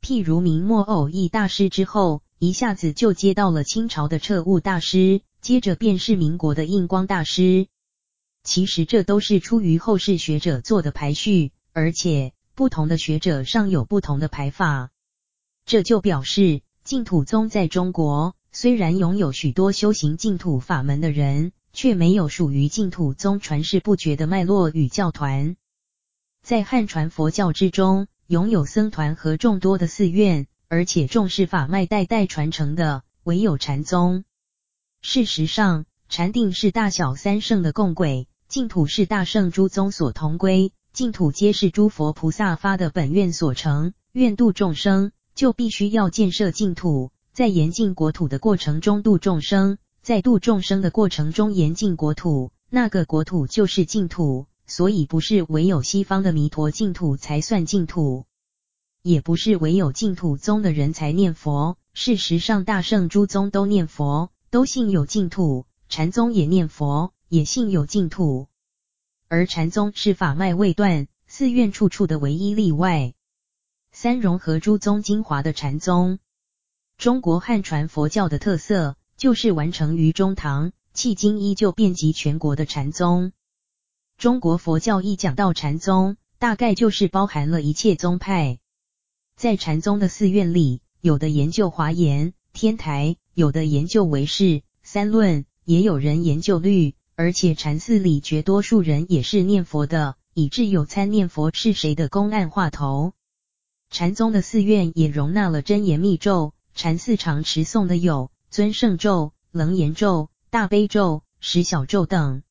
譬如明末偶遇大师之后，一下子就接到了清朝的彻悟大师，接着便是民国的印光大师。其实这都是出于后世学者做的排序，而且不同的学者尚有不同的排法，这就表示。净土宗在中国虽然拥有许多修行净土法门的人，却没有属于净土宗传世不绝的脉络与教团。在汉传佛教之中，拥有僧团和众多的寺院，而且重视法脉代代传承的，唯有禅宗。事实上，禅定是大小三圣的共轨，净土是大圣诸宗所同归，净土皆是诸佛菩萨发的本愿所成，愿度众生。就必须要建设净土，在严净国土的过程中度众生，在度众生的过程中严净国土，那个国土就是净土。所以不是唯有西方的弥陀净土才算净土，也不是唯有净土宗的人才念佛。事实上，大圣诸宗都念佛，都信有净土。禅宗也念佛，也信有净土。而禅宗是法脉未断，寺院处处的唯一例外。三融合诸宗精华的禅宗，中国汉传佛教的特色就是完成于中唐，迄今依旧遍及全国的禅宗。中国佛教一讲到禅宗，大概就是包含了一切宗派。在禅宗的寺院里，有的研究华严、天台，有的研究唯识、三论，也有人研究律，而且禅寺里绝多数人也是念佛的，以致有参念佛是谁的公案话头。禅宗的寺院也容纳了真言密咒，禅寺常持诵的有尊胜咒、楞严咒、大悲咒、十小咒等。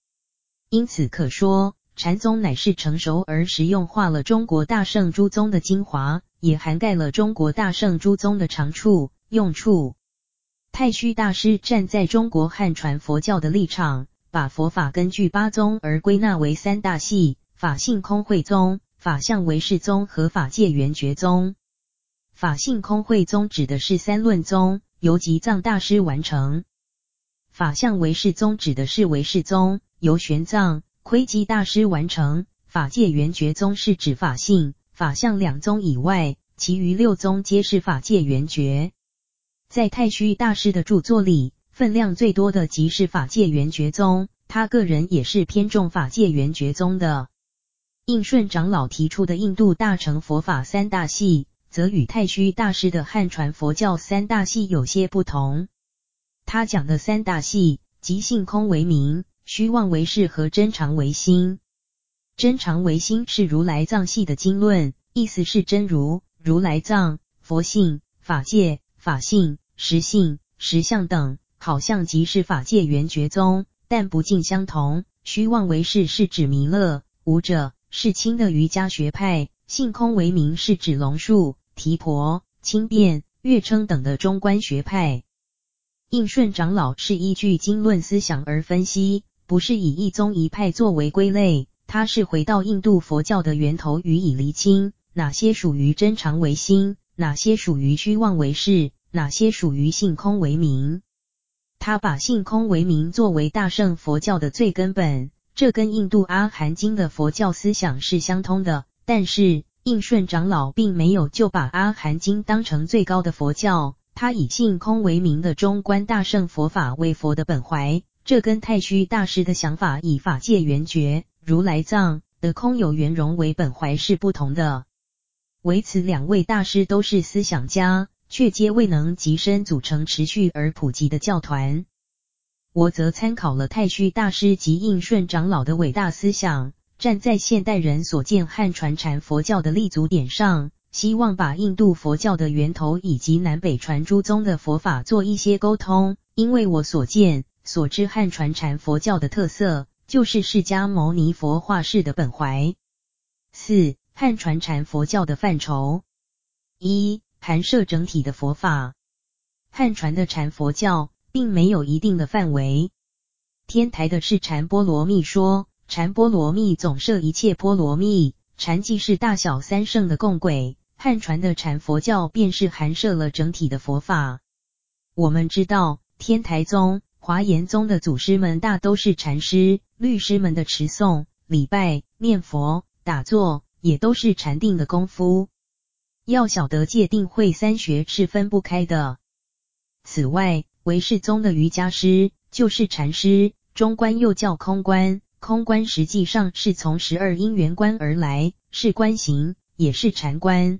因此可说，禅宗乃是成熟而实用化了中国大圣诸宗的精华，也涵盖了中国大圣诸宗的长处、用处。太虚大师站在中国汉传佛教的立场，把佛法根据八宗而归纳为三大系：法性空慧宗。法相唯识宗和法界圆觉宗。法性空慧宗指的是三论宗，由吉藏大师完成；法相唯识宗指的是唯识宗，由玄奘、窥基大师完成；法界圆觉宗是指法性、法相两宗以外，其余六宗皆是法界圆觉。在太虚大师的著作里，分量最多的即是法界圆觉宗，他个人也是偏重法界圆觉宗的。应顺长老提出的印度大乘佛法三大系，则与太虚大师的汉传佛教三大系有些不同。他讲的三大系，即性空为名、虚妄为事和真常为心。真常为心是如来藏系的经论，意思是真如、如来藏、佛性、法界、法性、实性、实相等，好像即是法界圆觉宗，但不尽相同。虚妄为事是指弥勒、武者。是清的瑜伽学派，性空为名是指龙树、提婆、清辩、月称等的中观学派。应顺长老是依据经论思想而分析，不是以一宗一派作为归类，他是回到印度佛教的源头予以厘清，哪些属于真常为心，哪些属于虚妄为事，哪些属于性空为名。他把性空为名作为大圣佛教的最根本。这跟印度阿含经的佛教思想是相通的，但是印顺长老并没有就把阿含经当成最高的佛教，他以性空为名的中观大圣佛法为佛的本怀，这跟太虚大师的想法以法界圆觉、如来藏的空有圆融为本怀是不同的。唯此两位大师都是思想家，却皆未能及身组成持续而普及的教团。我则参考了太虚大师及应顺长老的伟大思想，站在现代人所见汉传禅佛教的立足点上，希望把印度佛教的源头以及南北传诸宗的佛法做一些沟通。因为我所见所知汉传禅佛教的特色，就是释迦牟尼佛化世的本怀。四、汉传禅佛教的范畴：一、含摄整体的佛法。汉传的禅佛教。并没有一定的范围。天台的是禅波罗蜜说，禅波罗蜜总摄一切波罗蜜，禅即是大小三圣的共轨。汉传的禅佛教便是含摄了整体的佛法。我们知道，天台宗、华严宗的祖师们大都是禅师，律师们的持诵、礼拜、念佛、打坐也都是禅定的功夫。要晓得戒定慧三学是分不开的。此外，唯识宗的瑜伽师就是禅师，中观又叫空观，空观实际上是从十二因缘观而来，是观行，也是禅观。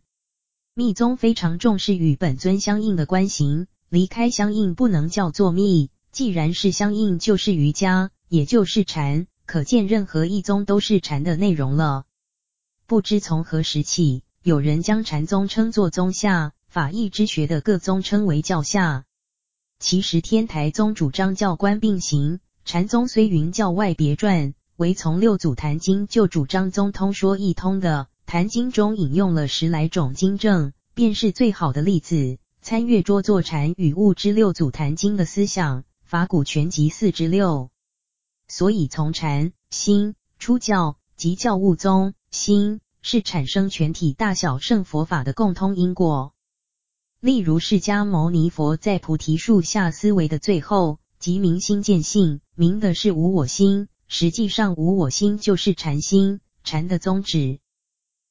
密宗非常重视与本尊相应的观行，离开相应不能叫做密。既然是相应，就是瑜伽，也就是禅，可见任何一宗都是禅的内容了。不知从何时起，有人将禅宗称作宗下，法义之学的各宗称为教下。其实天台宗主张教观并行，禅宗虽云教外别传，唯从六祖坛经就主张宗通说一通的。坛经中引用了十来种经证，便是最好的例子。参阅拙作禅与悟之六祖坛经的思想，法鼓全集四之六。所以从禅心出教，即教悟宗心，是产生全体大小圣佛法的共通因果。例如，释迦牟尼佛在菩提树下思维的最后，即明心见性，明的是无我心，实际上无我心就是禅心，禅的宗旨。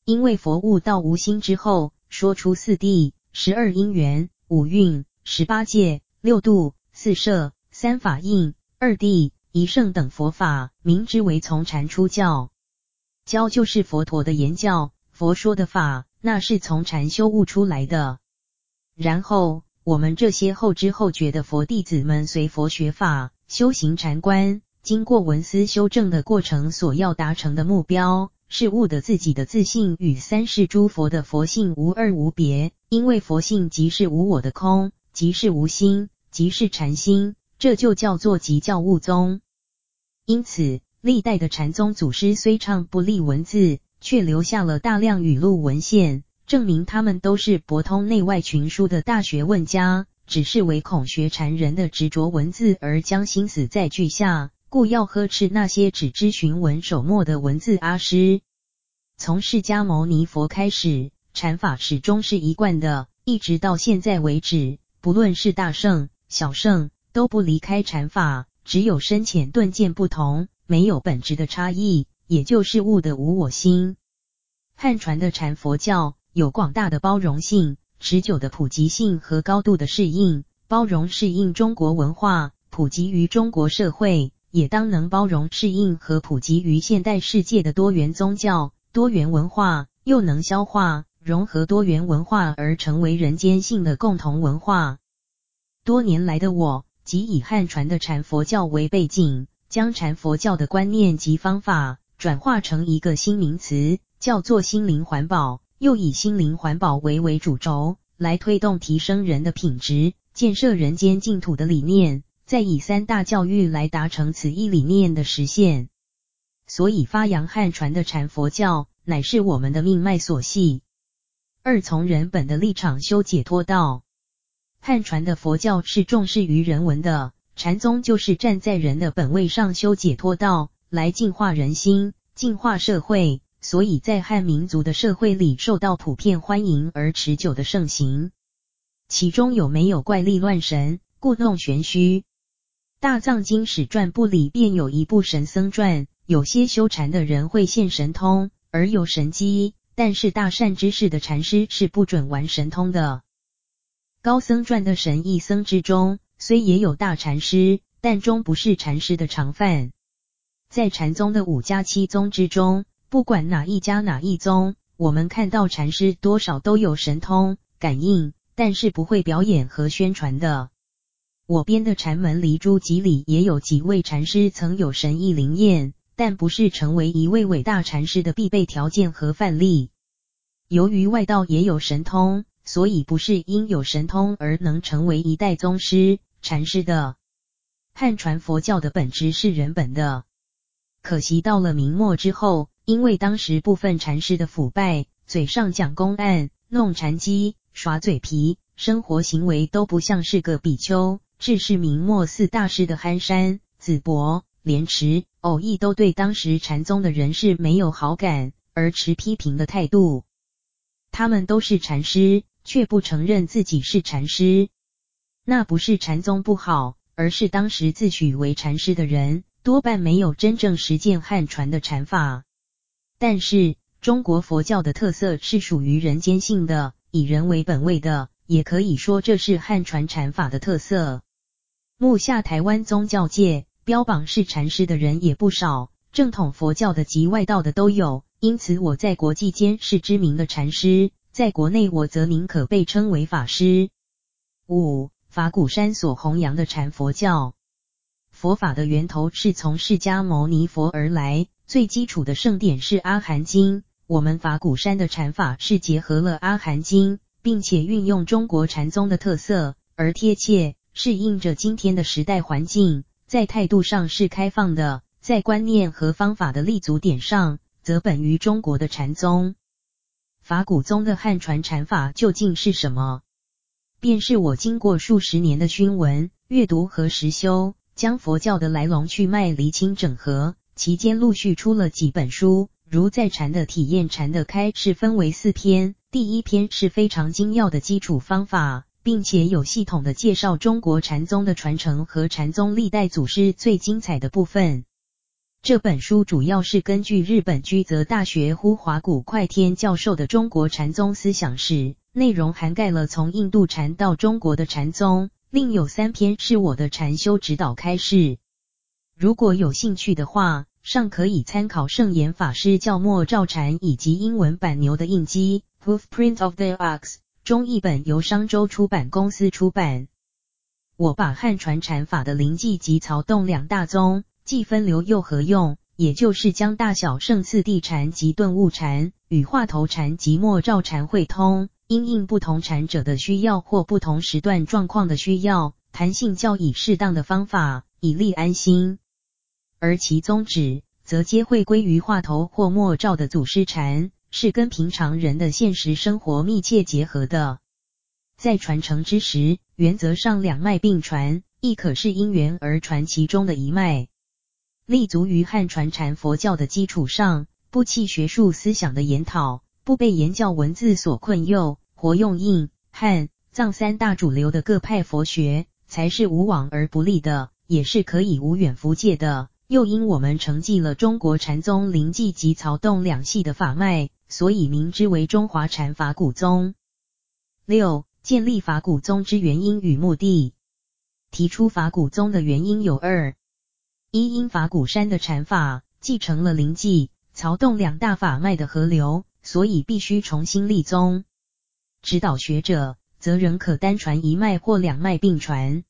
因为佛悟到无心之后，说出四谛、十二因缘、五蕴、十八界、六度、四摄、三法印、二谛、一圣等佛法，名之为从禅出教。教就是佛陀的言教，佛说的法，那是从禅修悟出来的。然后，我们这些后知后觉的佛弟子们随佛学法，修行禅观，经过文思修正的过程，所要达成的目标，是悟得自己的自性与三世诸佛的佛性无二无别。因为佛性即是无我的空，即是无心，即是禅心，这就叫做即教悟宗。因此，历代的禅宗祖师虽唱不立文字，却留下了大量语录文献。证明他们都是博通内外群书的大学问家，只是唯恐学禅人的执着文字而将心死在句下，故要呵斥那些只知寻文守墨的文字阿师。从释迦牟尼佛开始，禅法始终是一贯的，一直到现在为止，不论是大圣小圣，都不离开禅法，只有深浅顿渐不同，没有本质的差异，也就是悟的无我心。汉传的禅佛教。有广大的包容性、持久的普及性和高度的适应，包容适应中国文化，普及于中国社会，也当能包容适应和普及于现代世界的多元宗教、多元文化，又能消化融合多元文化而成为人间性的共同文化。多年来的我，即以汉传的禅佛教为背景，将禅佛教的观念及方法转化成一个新名词，叫做心灵环保。又以心灵环保为为主轴，来推动提升人的品质、建设人间净土的理念，再以三大教育来达成此一理念的实现。所以发扬汉传的禅佛教，乃是我们的命脉所系。二、从人本的立场修解脱道。汉传的佛教是重视于人文的，禅宗就是站在人的本位上修解脱道，来净化人心、净化社会。所以在汉民族的社会里受到普遍欢迎而持久的盛行。其中有没有怪力乱神、故弄玄虚？大藏经史传部里便有一部神僧传，有些修禅的人会现神通而有神机，但是大善知识的禅师是不准玩神通的。高僧传的神异僧之中，虽也有大禅师，但终不是禅师的常范。在禅宗的五家七宗之中，不管哪一家哪一宗，我们看到禅师多少都有神通感应，但是不会表演和宣传的。我编的《禅门离诸集》里也有几位禅师曾有神异灵验，但不是成为一位伟大禅师的必备条件和范例。由于外道也有神通，所以不是因有神通而能成为一代宗师禅师的。汉传佛教的本质是人本的，可惜到了明末之后，因为当时部分禅师的腐败，嘴上讲公案，弄禅机，耍嘴皮，生活行为都不像是个比丘。至是明末四大师的憨山、子伯、莲池、藕益都对当时禅宗的人士没有好感，而持批评的态度。他们都是禅师，却不承认自己是禅师。那不是禅宗不好，而是当时自诩为禅师的人多半没有真正实践汉传的禅法。但是中国佛教的特色是属于人间性的，以人为本位的，也可以说这是汉传禅法的特色。目下台湾宗教界标榜是禅师的人也不少，正统佛教的及外道的都有。因此我在国际间是知名的禅师，在国内我则宁可被称为法师。五、法鼓山所弘扬的禅佛教，佛法的源头是从释迦牟尼佛而来，最基础的圣典是阿含经。我们法鼓山的禅法是结合了阿含经，并且运用中国禅宗的特色，而贴切。适应着今天的时代环境，在态度上是开放的，在观念和方法的立足点上，则本于中国的禅宗。法鼓宗的汉传禅法究竟是什么？便是我经过数十年的熏闻、阅读和实修，将佛教的来龙去脉厘清整合，期间陆续出了几本书，如在禅的体验禅的开是分为四篇，第一篇是非常精要的基础方法。并且有系统的介绍中国禅宗的传承和禅宗历代祖师最精彩的部分。这本书主要是根据日本居泽大学呼华谷快天教授的中国禅宗思想史，内容涵盖了从印度禅到中国的禅宗。另有三篇是我的禅修指导开示。如果有兴趣的话，尚可以参考圣严法师教默照禅以及英文版牛的印记 Hoofprint of the Ox。中译本由商周出版公司出版。我把汉传禅法的临济及曹洞两大宗，既分流又合用，也就是将大小胜次第禅及顿悟禅与话头禅及默照禅汇通，因应不同禅者的需要或不同时段状况的需要，弹性教以适当的方法，以利安心。而其宗旨，则皆会归于话头或默照的祖师禅。是跟平常人的现实生活密切结合的，在传承之时，原则上两脉并传，亦可是因缘而传其中的一脉。立足于汉传禅佛教的基础上，不弃学术思想的研讨，不被言教文字所困诱，活用印、汉、藏三大主流的各派佛学，才是无往而不利的，也是可以无远弗届的。又因我们承继了中国禅宗临济及曹洞两系的法脉。所以名之为中华禅法古宗。六、建立法古宗之原因与目的。提出法古宗的原因有二：一、因法鼓山的禅法继承了灵济、曹洞两大法脉的河流，所以必须重新立宗。指导学者则仍可单传一脉或两脉并传，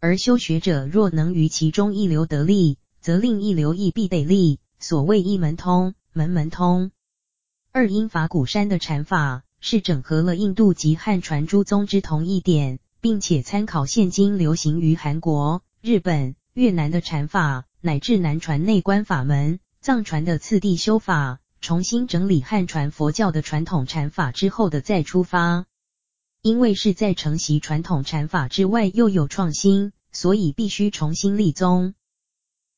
而修学者若能于其中一流得力，则另一流亦必得力。所谓一门通，门门通。二、因法鼓山的禅法是整合了印度及汉传诸宗之同一点，并且参考现今流行于韩国、日本、越南的禅法，乃至南传内观法门、藏传的次第修法，重新整理汉传佛教的传统禅法之后的再出发。因为是在承袭传统禅法之外又有创新，所以必须重新立宗。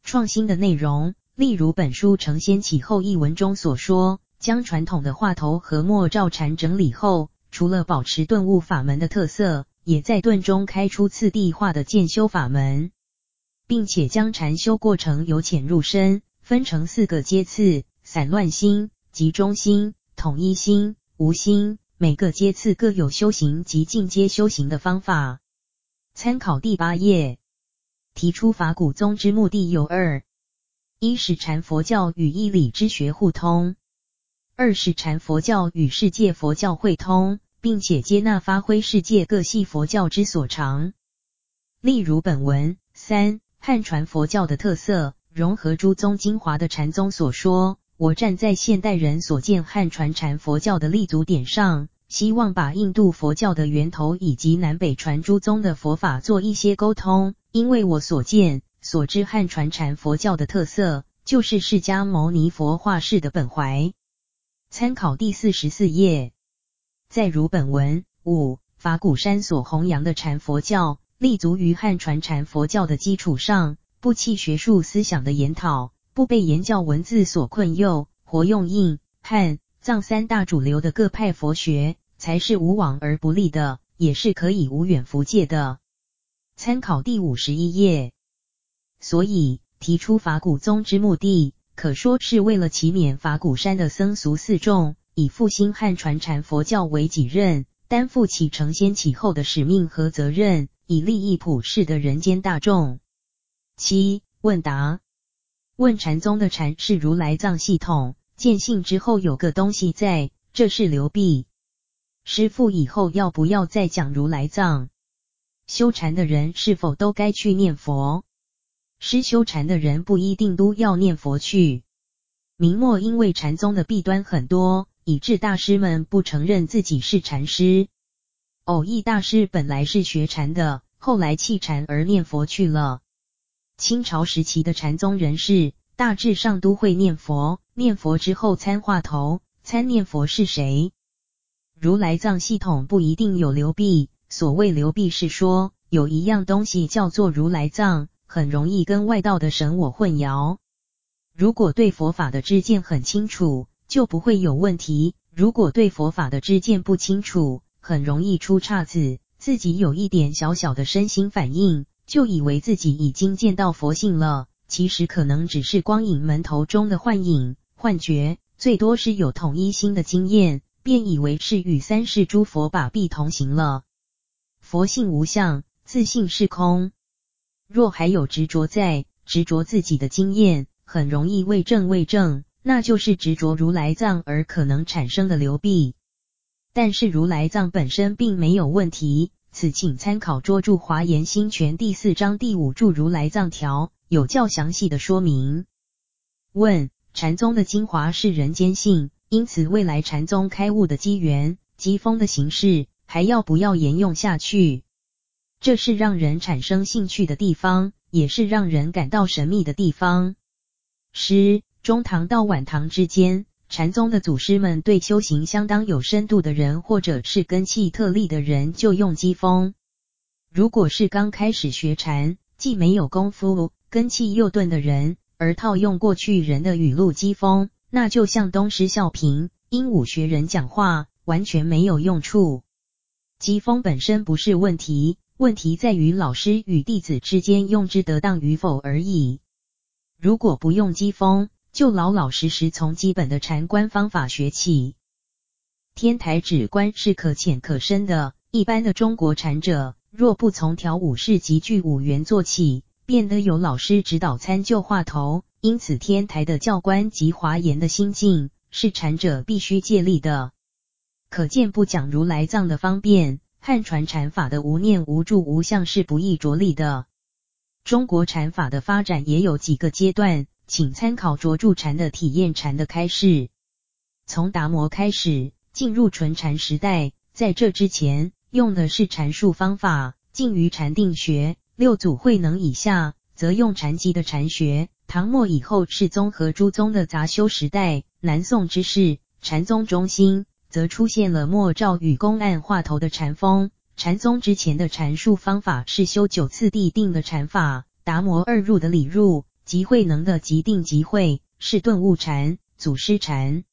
创新的内容，例如本书承先启后一文中所说。将传统的话头和默照禅整理后，除了保持顿悟法门的特色，也在顿中开出次第化的渐修法门，并且将禅修过程由浅入深分成四个阶次：散乱心、集中心、统一心、无心。每个阶次各有修行及进阶修行的方法。参考第八页。提出法鼓宗之目的有二：一、是禅佛教与义理之学互通。二是禅佛教与世界佛教会通，并且接纳发挥世界各系佛教之所长。例如本文三汉传佛教的特色，融合诸宗精华的禅宗所说。我站在现代人所见汉传禅佛教的立足点上，希望把印度佛教的源头以及南北传诸宗的佛法做一些沟通。因为我所见所知汉传禅佛教的特色，就是释迦牟尼佛化世的本怀。参考第四十四页。再如本文五，法鼓山所弘扬的禅佛教，立足于汉传禅佛教的基础上，不弃学术思想的研讨。不被言教文字所困诱，活用印、汉、藏三大主流的各派佛学，才是无往而不利的，也是可以无远弗届的。参考第五十一页。所以提出法鼓宗之目的，可说是为了祈勉法鼓山的僧俗四众，以复兴汉传禅佛教为己任，担负起承先启后的使命和责任，以利益普世的人间大众。七问答。问禅宗的禅是如来藏系统，见性之后有个东西在，这是流弊。师父以后要不要再讲如来藏？修禅的人是否都该去念佛？师修禅的人不一定都要念佛去。明末因为禅宗的弊端很多，以致大师们不承认自己是禅师。蕅益大师本来是学禅的，后来弃禅而念佛去了。清朝时期的禅宗人士大致上都会念佛，念佛之后参话头，参念佛是谁？如来藏系统不一定有流弊，所谓流弊是说有一样东西叫做如来藏，很容易跟外道的神我混淆。如果对佛法的知见很清楚，就不会有问题；如果对佛法的知见不清楚，很容易出岔子，自己有一点小小的身心反应。就以为自己已经见到佛性了，其实可能只是光影门头中的幻影、幻觉，最多是有统一心的经验，便以为是与三世诸佛把臂同行了。佛性无相，自性是空。若还有执着在，执着自己的经验，很容易为证为证，那就是执着如来藏而可能产生的流弊。但是如来藏本身并没有问题。此请参考拙著《华严心全》第四章第五注《如来藏条》，有较详细的说明。问：禅宗的精华是人间性，因此未来禅宗开悟的机缘、机锋的形式，还要不要沿用下去？这是让人产生兴趣的地方，也是让人感到神秘的地方。师，中唐到晚唐之间。禅宗的祖师们对修行相当有深度的人，或者是根器特立的人，就用机锋。如果是刚开始学禅，既没有功夫，根器又钝的人，而套用过去人的语录机锋，那就像东施效颦、鹦鹉学人讲话，完全没有用处。机锋本身不是问题，问题在于老师与弟子之间用之得当与否而已。如果不用机锋，就老老实实从基本的禅观方法学起。天台止观是可浅可深的，一般的中国禅者若不从调五事及具五缘做起，便得有老师指导参就话头。因此，天台的教观及华严的心境是禅者必须借力的。可见不讲如来藏的方便，汉传禅法的无念无住无相是不易着力的。中国禅法的发展也有几个阶段。请参考卓著禅的体验禅的开示。从达摩开始，进入纯禅时代，在这之前用的是禅术方法，近于禅定学。六祖慧能以下，则用禅机的禅学。唐末以后是综合诸宗的杂修时代。南宋之时，禅宗中心，则出现了默照与公案话头的禅风。禅宗之前的禅术方法是修九次第定的禅法，达摩二入的理入。即慧能的即定即慧是顿悟禅、祖师禅。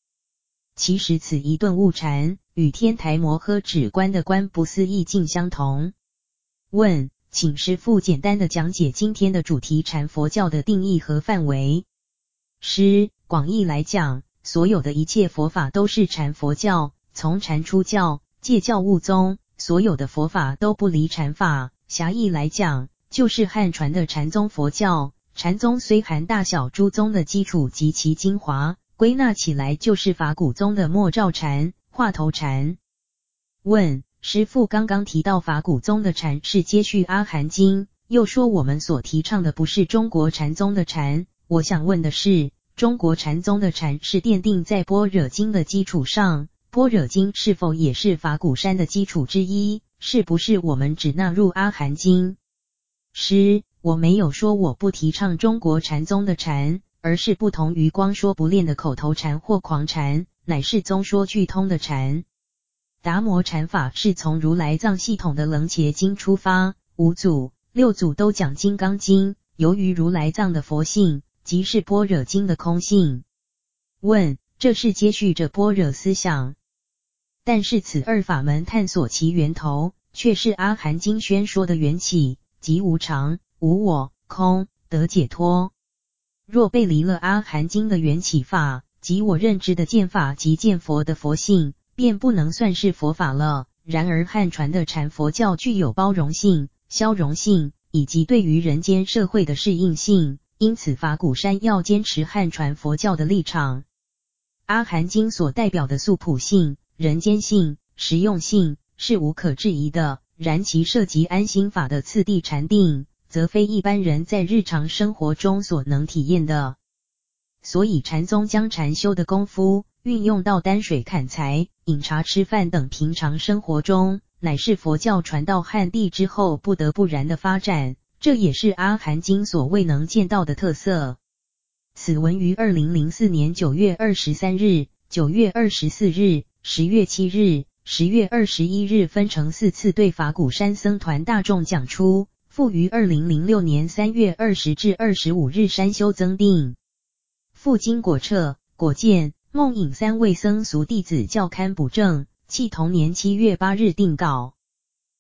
其实此一顿悟禅与天台摩诃止观的观不思意境相同。问，请师父简单的讲解今天的主题禅佛教的定义和范围。师，广义来讲，所有的一切佛法都是禅佛教，从禅出教，戒教悟宗，所有的佛法都不离禅法。狭义来讲，就是汉传的禅宗佛教。禅宗虽含大小诸宗的基础及其精华，归纳起来就是法鼓宗的默照禅、话头禅。问：师父刚刚提到法鼓宗的禅是接续阿含经，又说我们所提倡的不是中国禅宗的禅，我想问的是，中国禅宗的禅是奠定在般若经的基础上，般若经是否也是法鼓山的基础之一？是不是我们只纳入阿含经？师，我没有说我不提倡中国禅宗的禅，而是不同于光说不练的口头禅或狂禅，乃是宗说俱通的禅。达摩禅法是从如来藏系统的楞伽经出发，五祖、六祖都讲金刚经。由于如来藏的佛性，即是般若经的空性。问：这是接续着般若思想，但是此二法门探索其源头，却是阿含经宣说的缘起，即无常、无我、空、得解脱。若背离了阿含经的缘起法，即我认知的见法及见佛的佛性。便不能算是佛法了。然而汉传的禅佛教具有包容性、消融性，以及对于人间社会的适应性，因此法鼓山要坚持汉传佛教的立场。阿含经所代表的素朴性、人间性、实用性是无可置疑的，然其涉及安心法的次第禅定，则非一般人在日常生活中所能体验的。所以禅宗将禅修的功夫，运用到担水砍柴、饮茶吃饭等平常生活中，乃是佛教传到汉地之后不得不然的发展。这也是阿含经所未能见到的特色。此文于二零零四年九月二十三日、九月二十四日、十月七日、十月二十一日分成四次对法鼓山僧团大众讲出，复于二零零六年三月二十至二十五日山修增订。复经果彻、果见。梦影三位僧俗弟子教刊补正，弃同年七月八日定稿。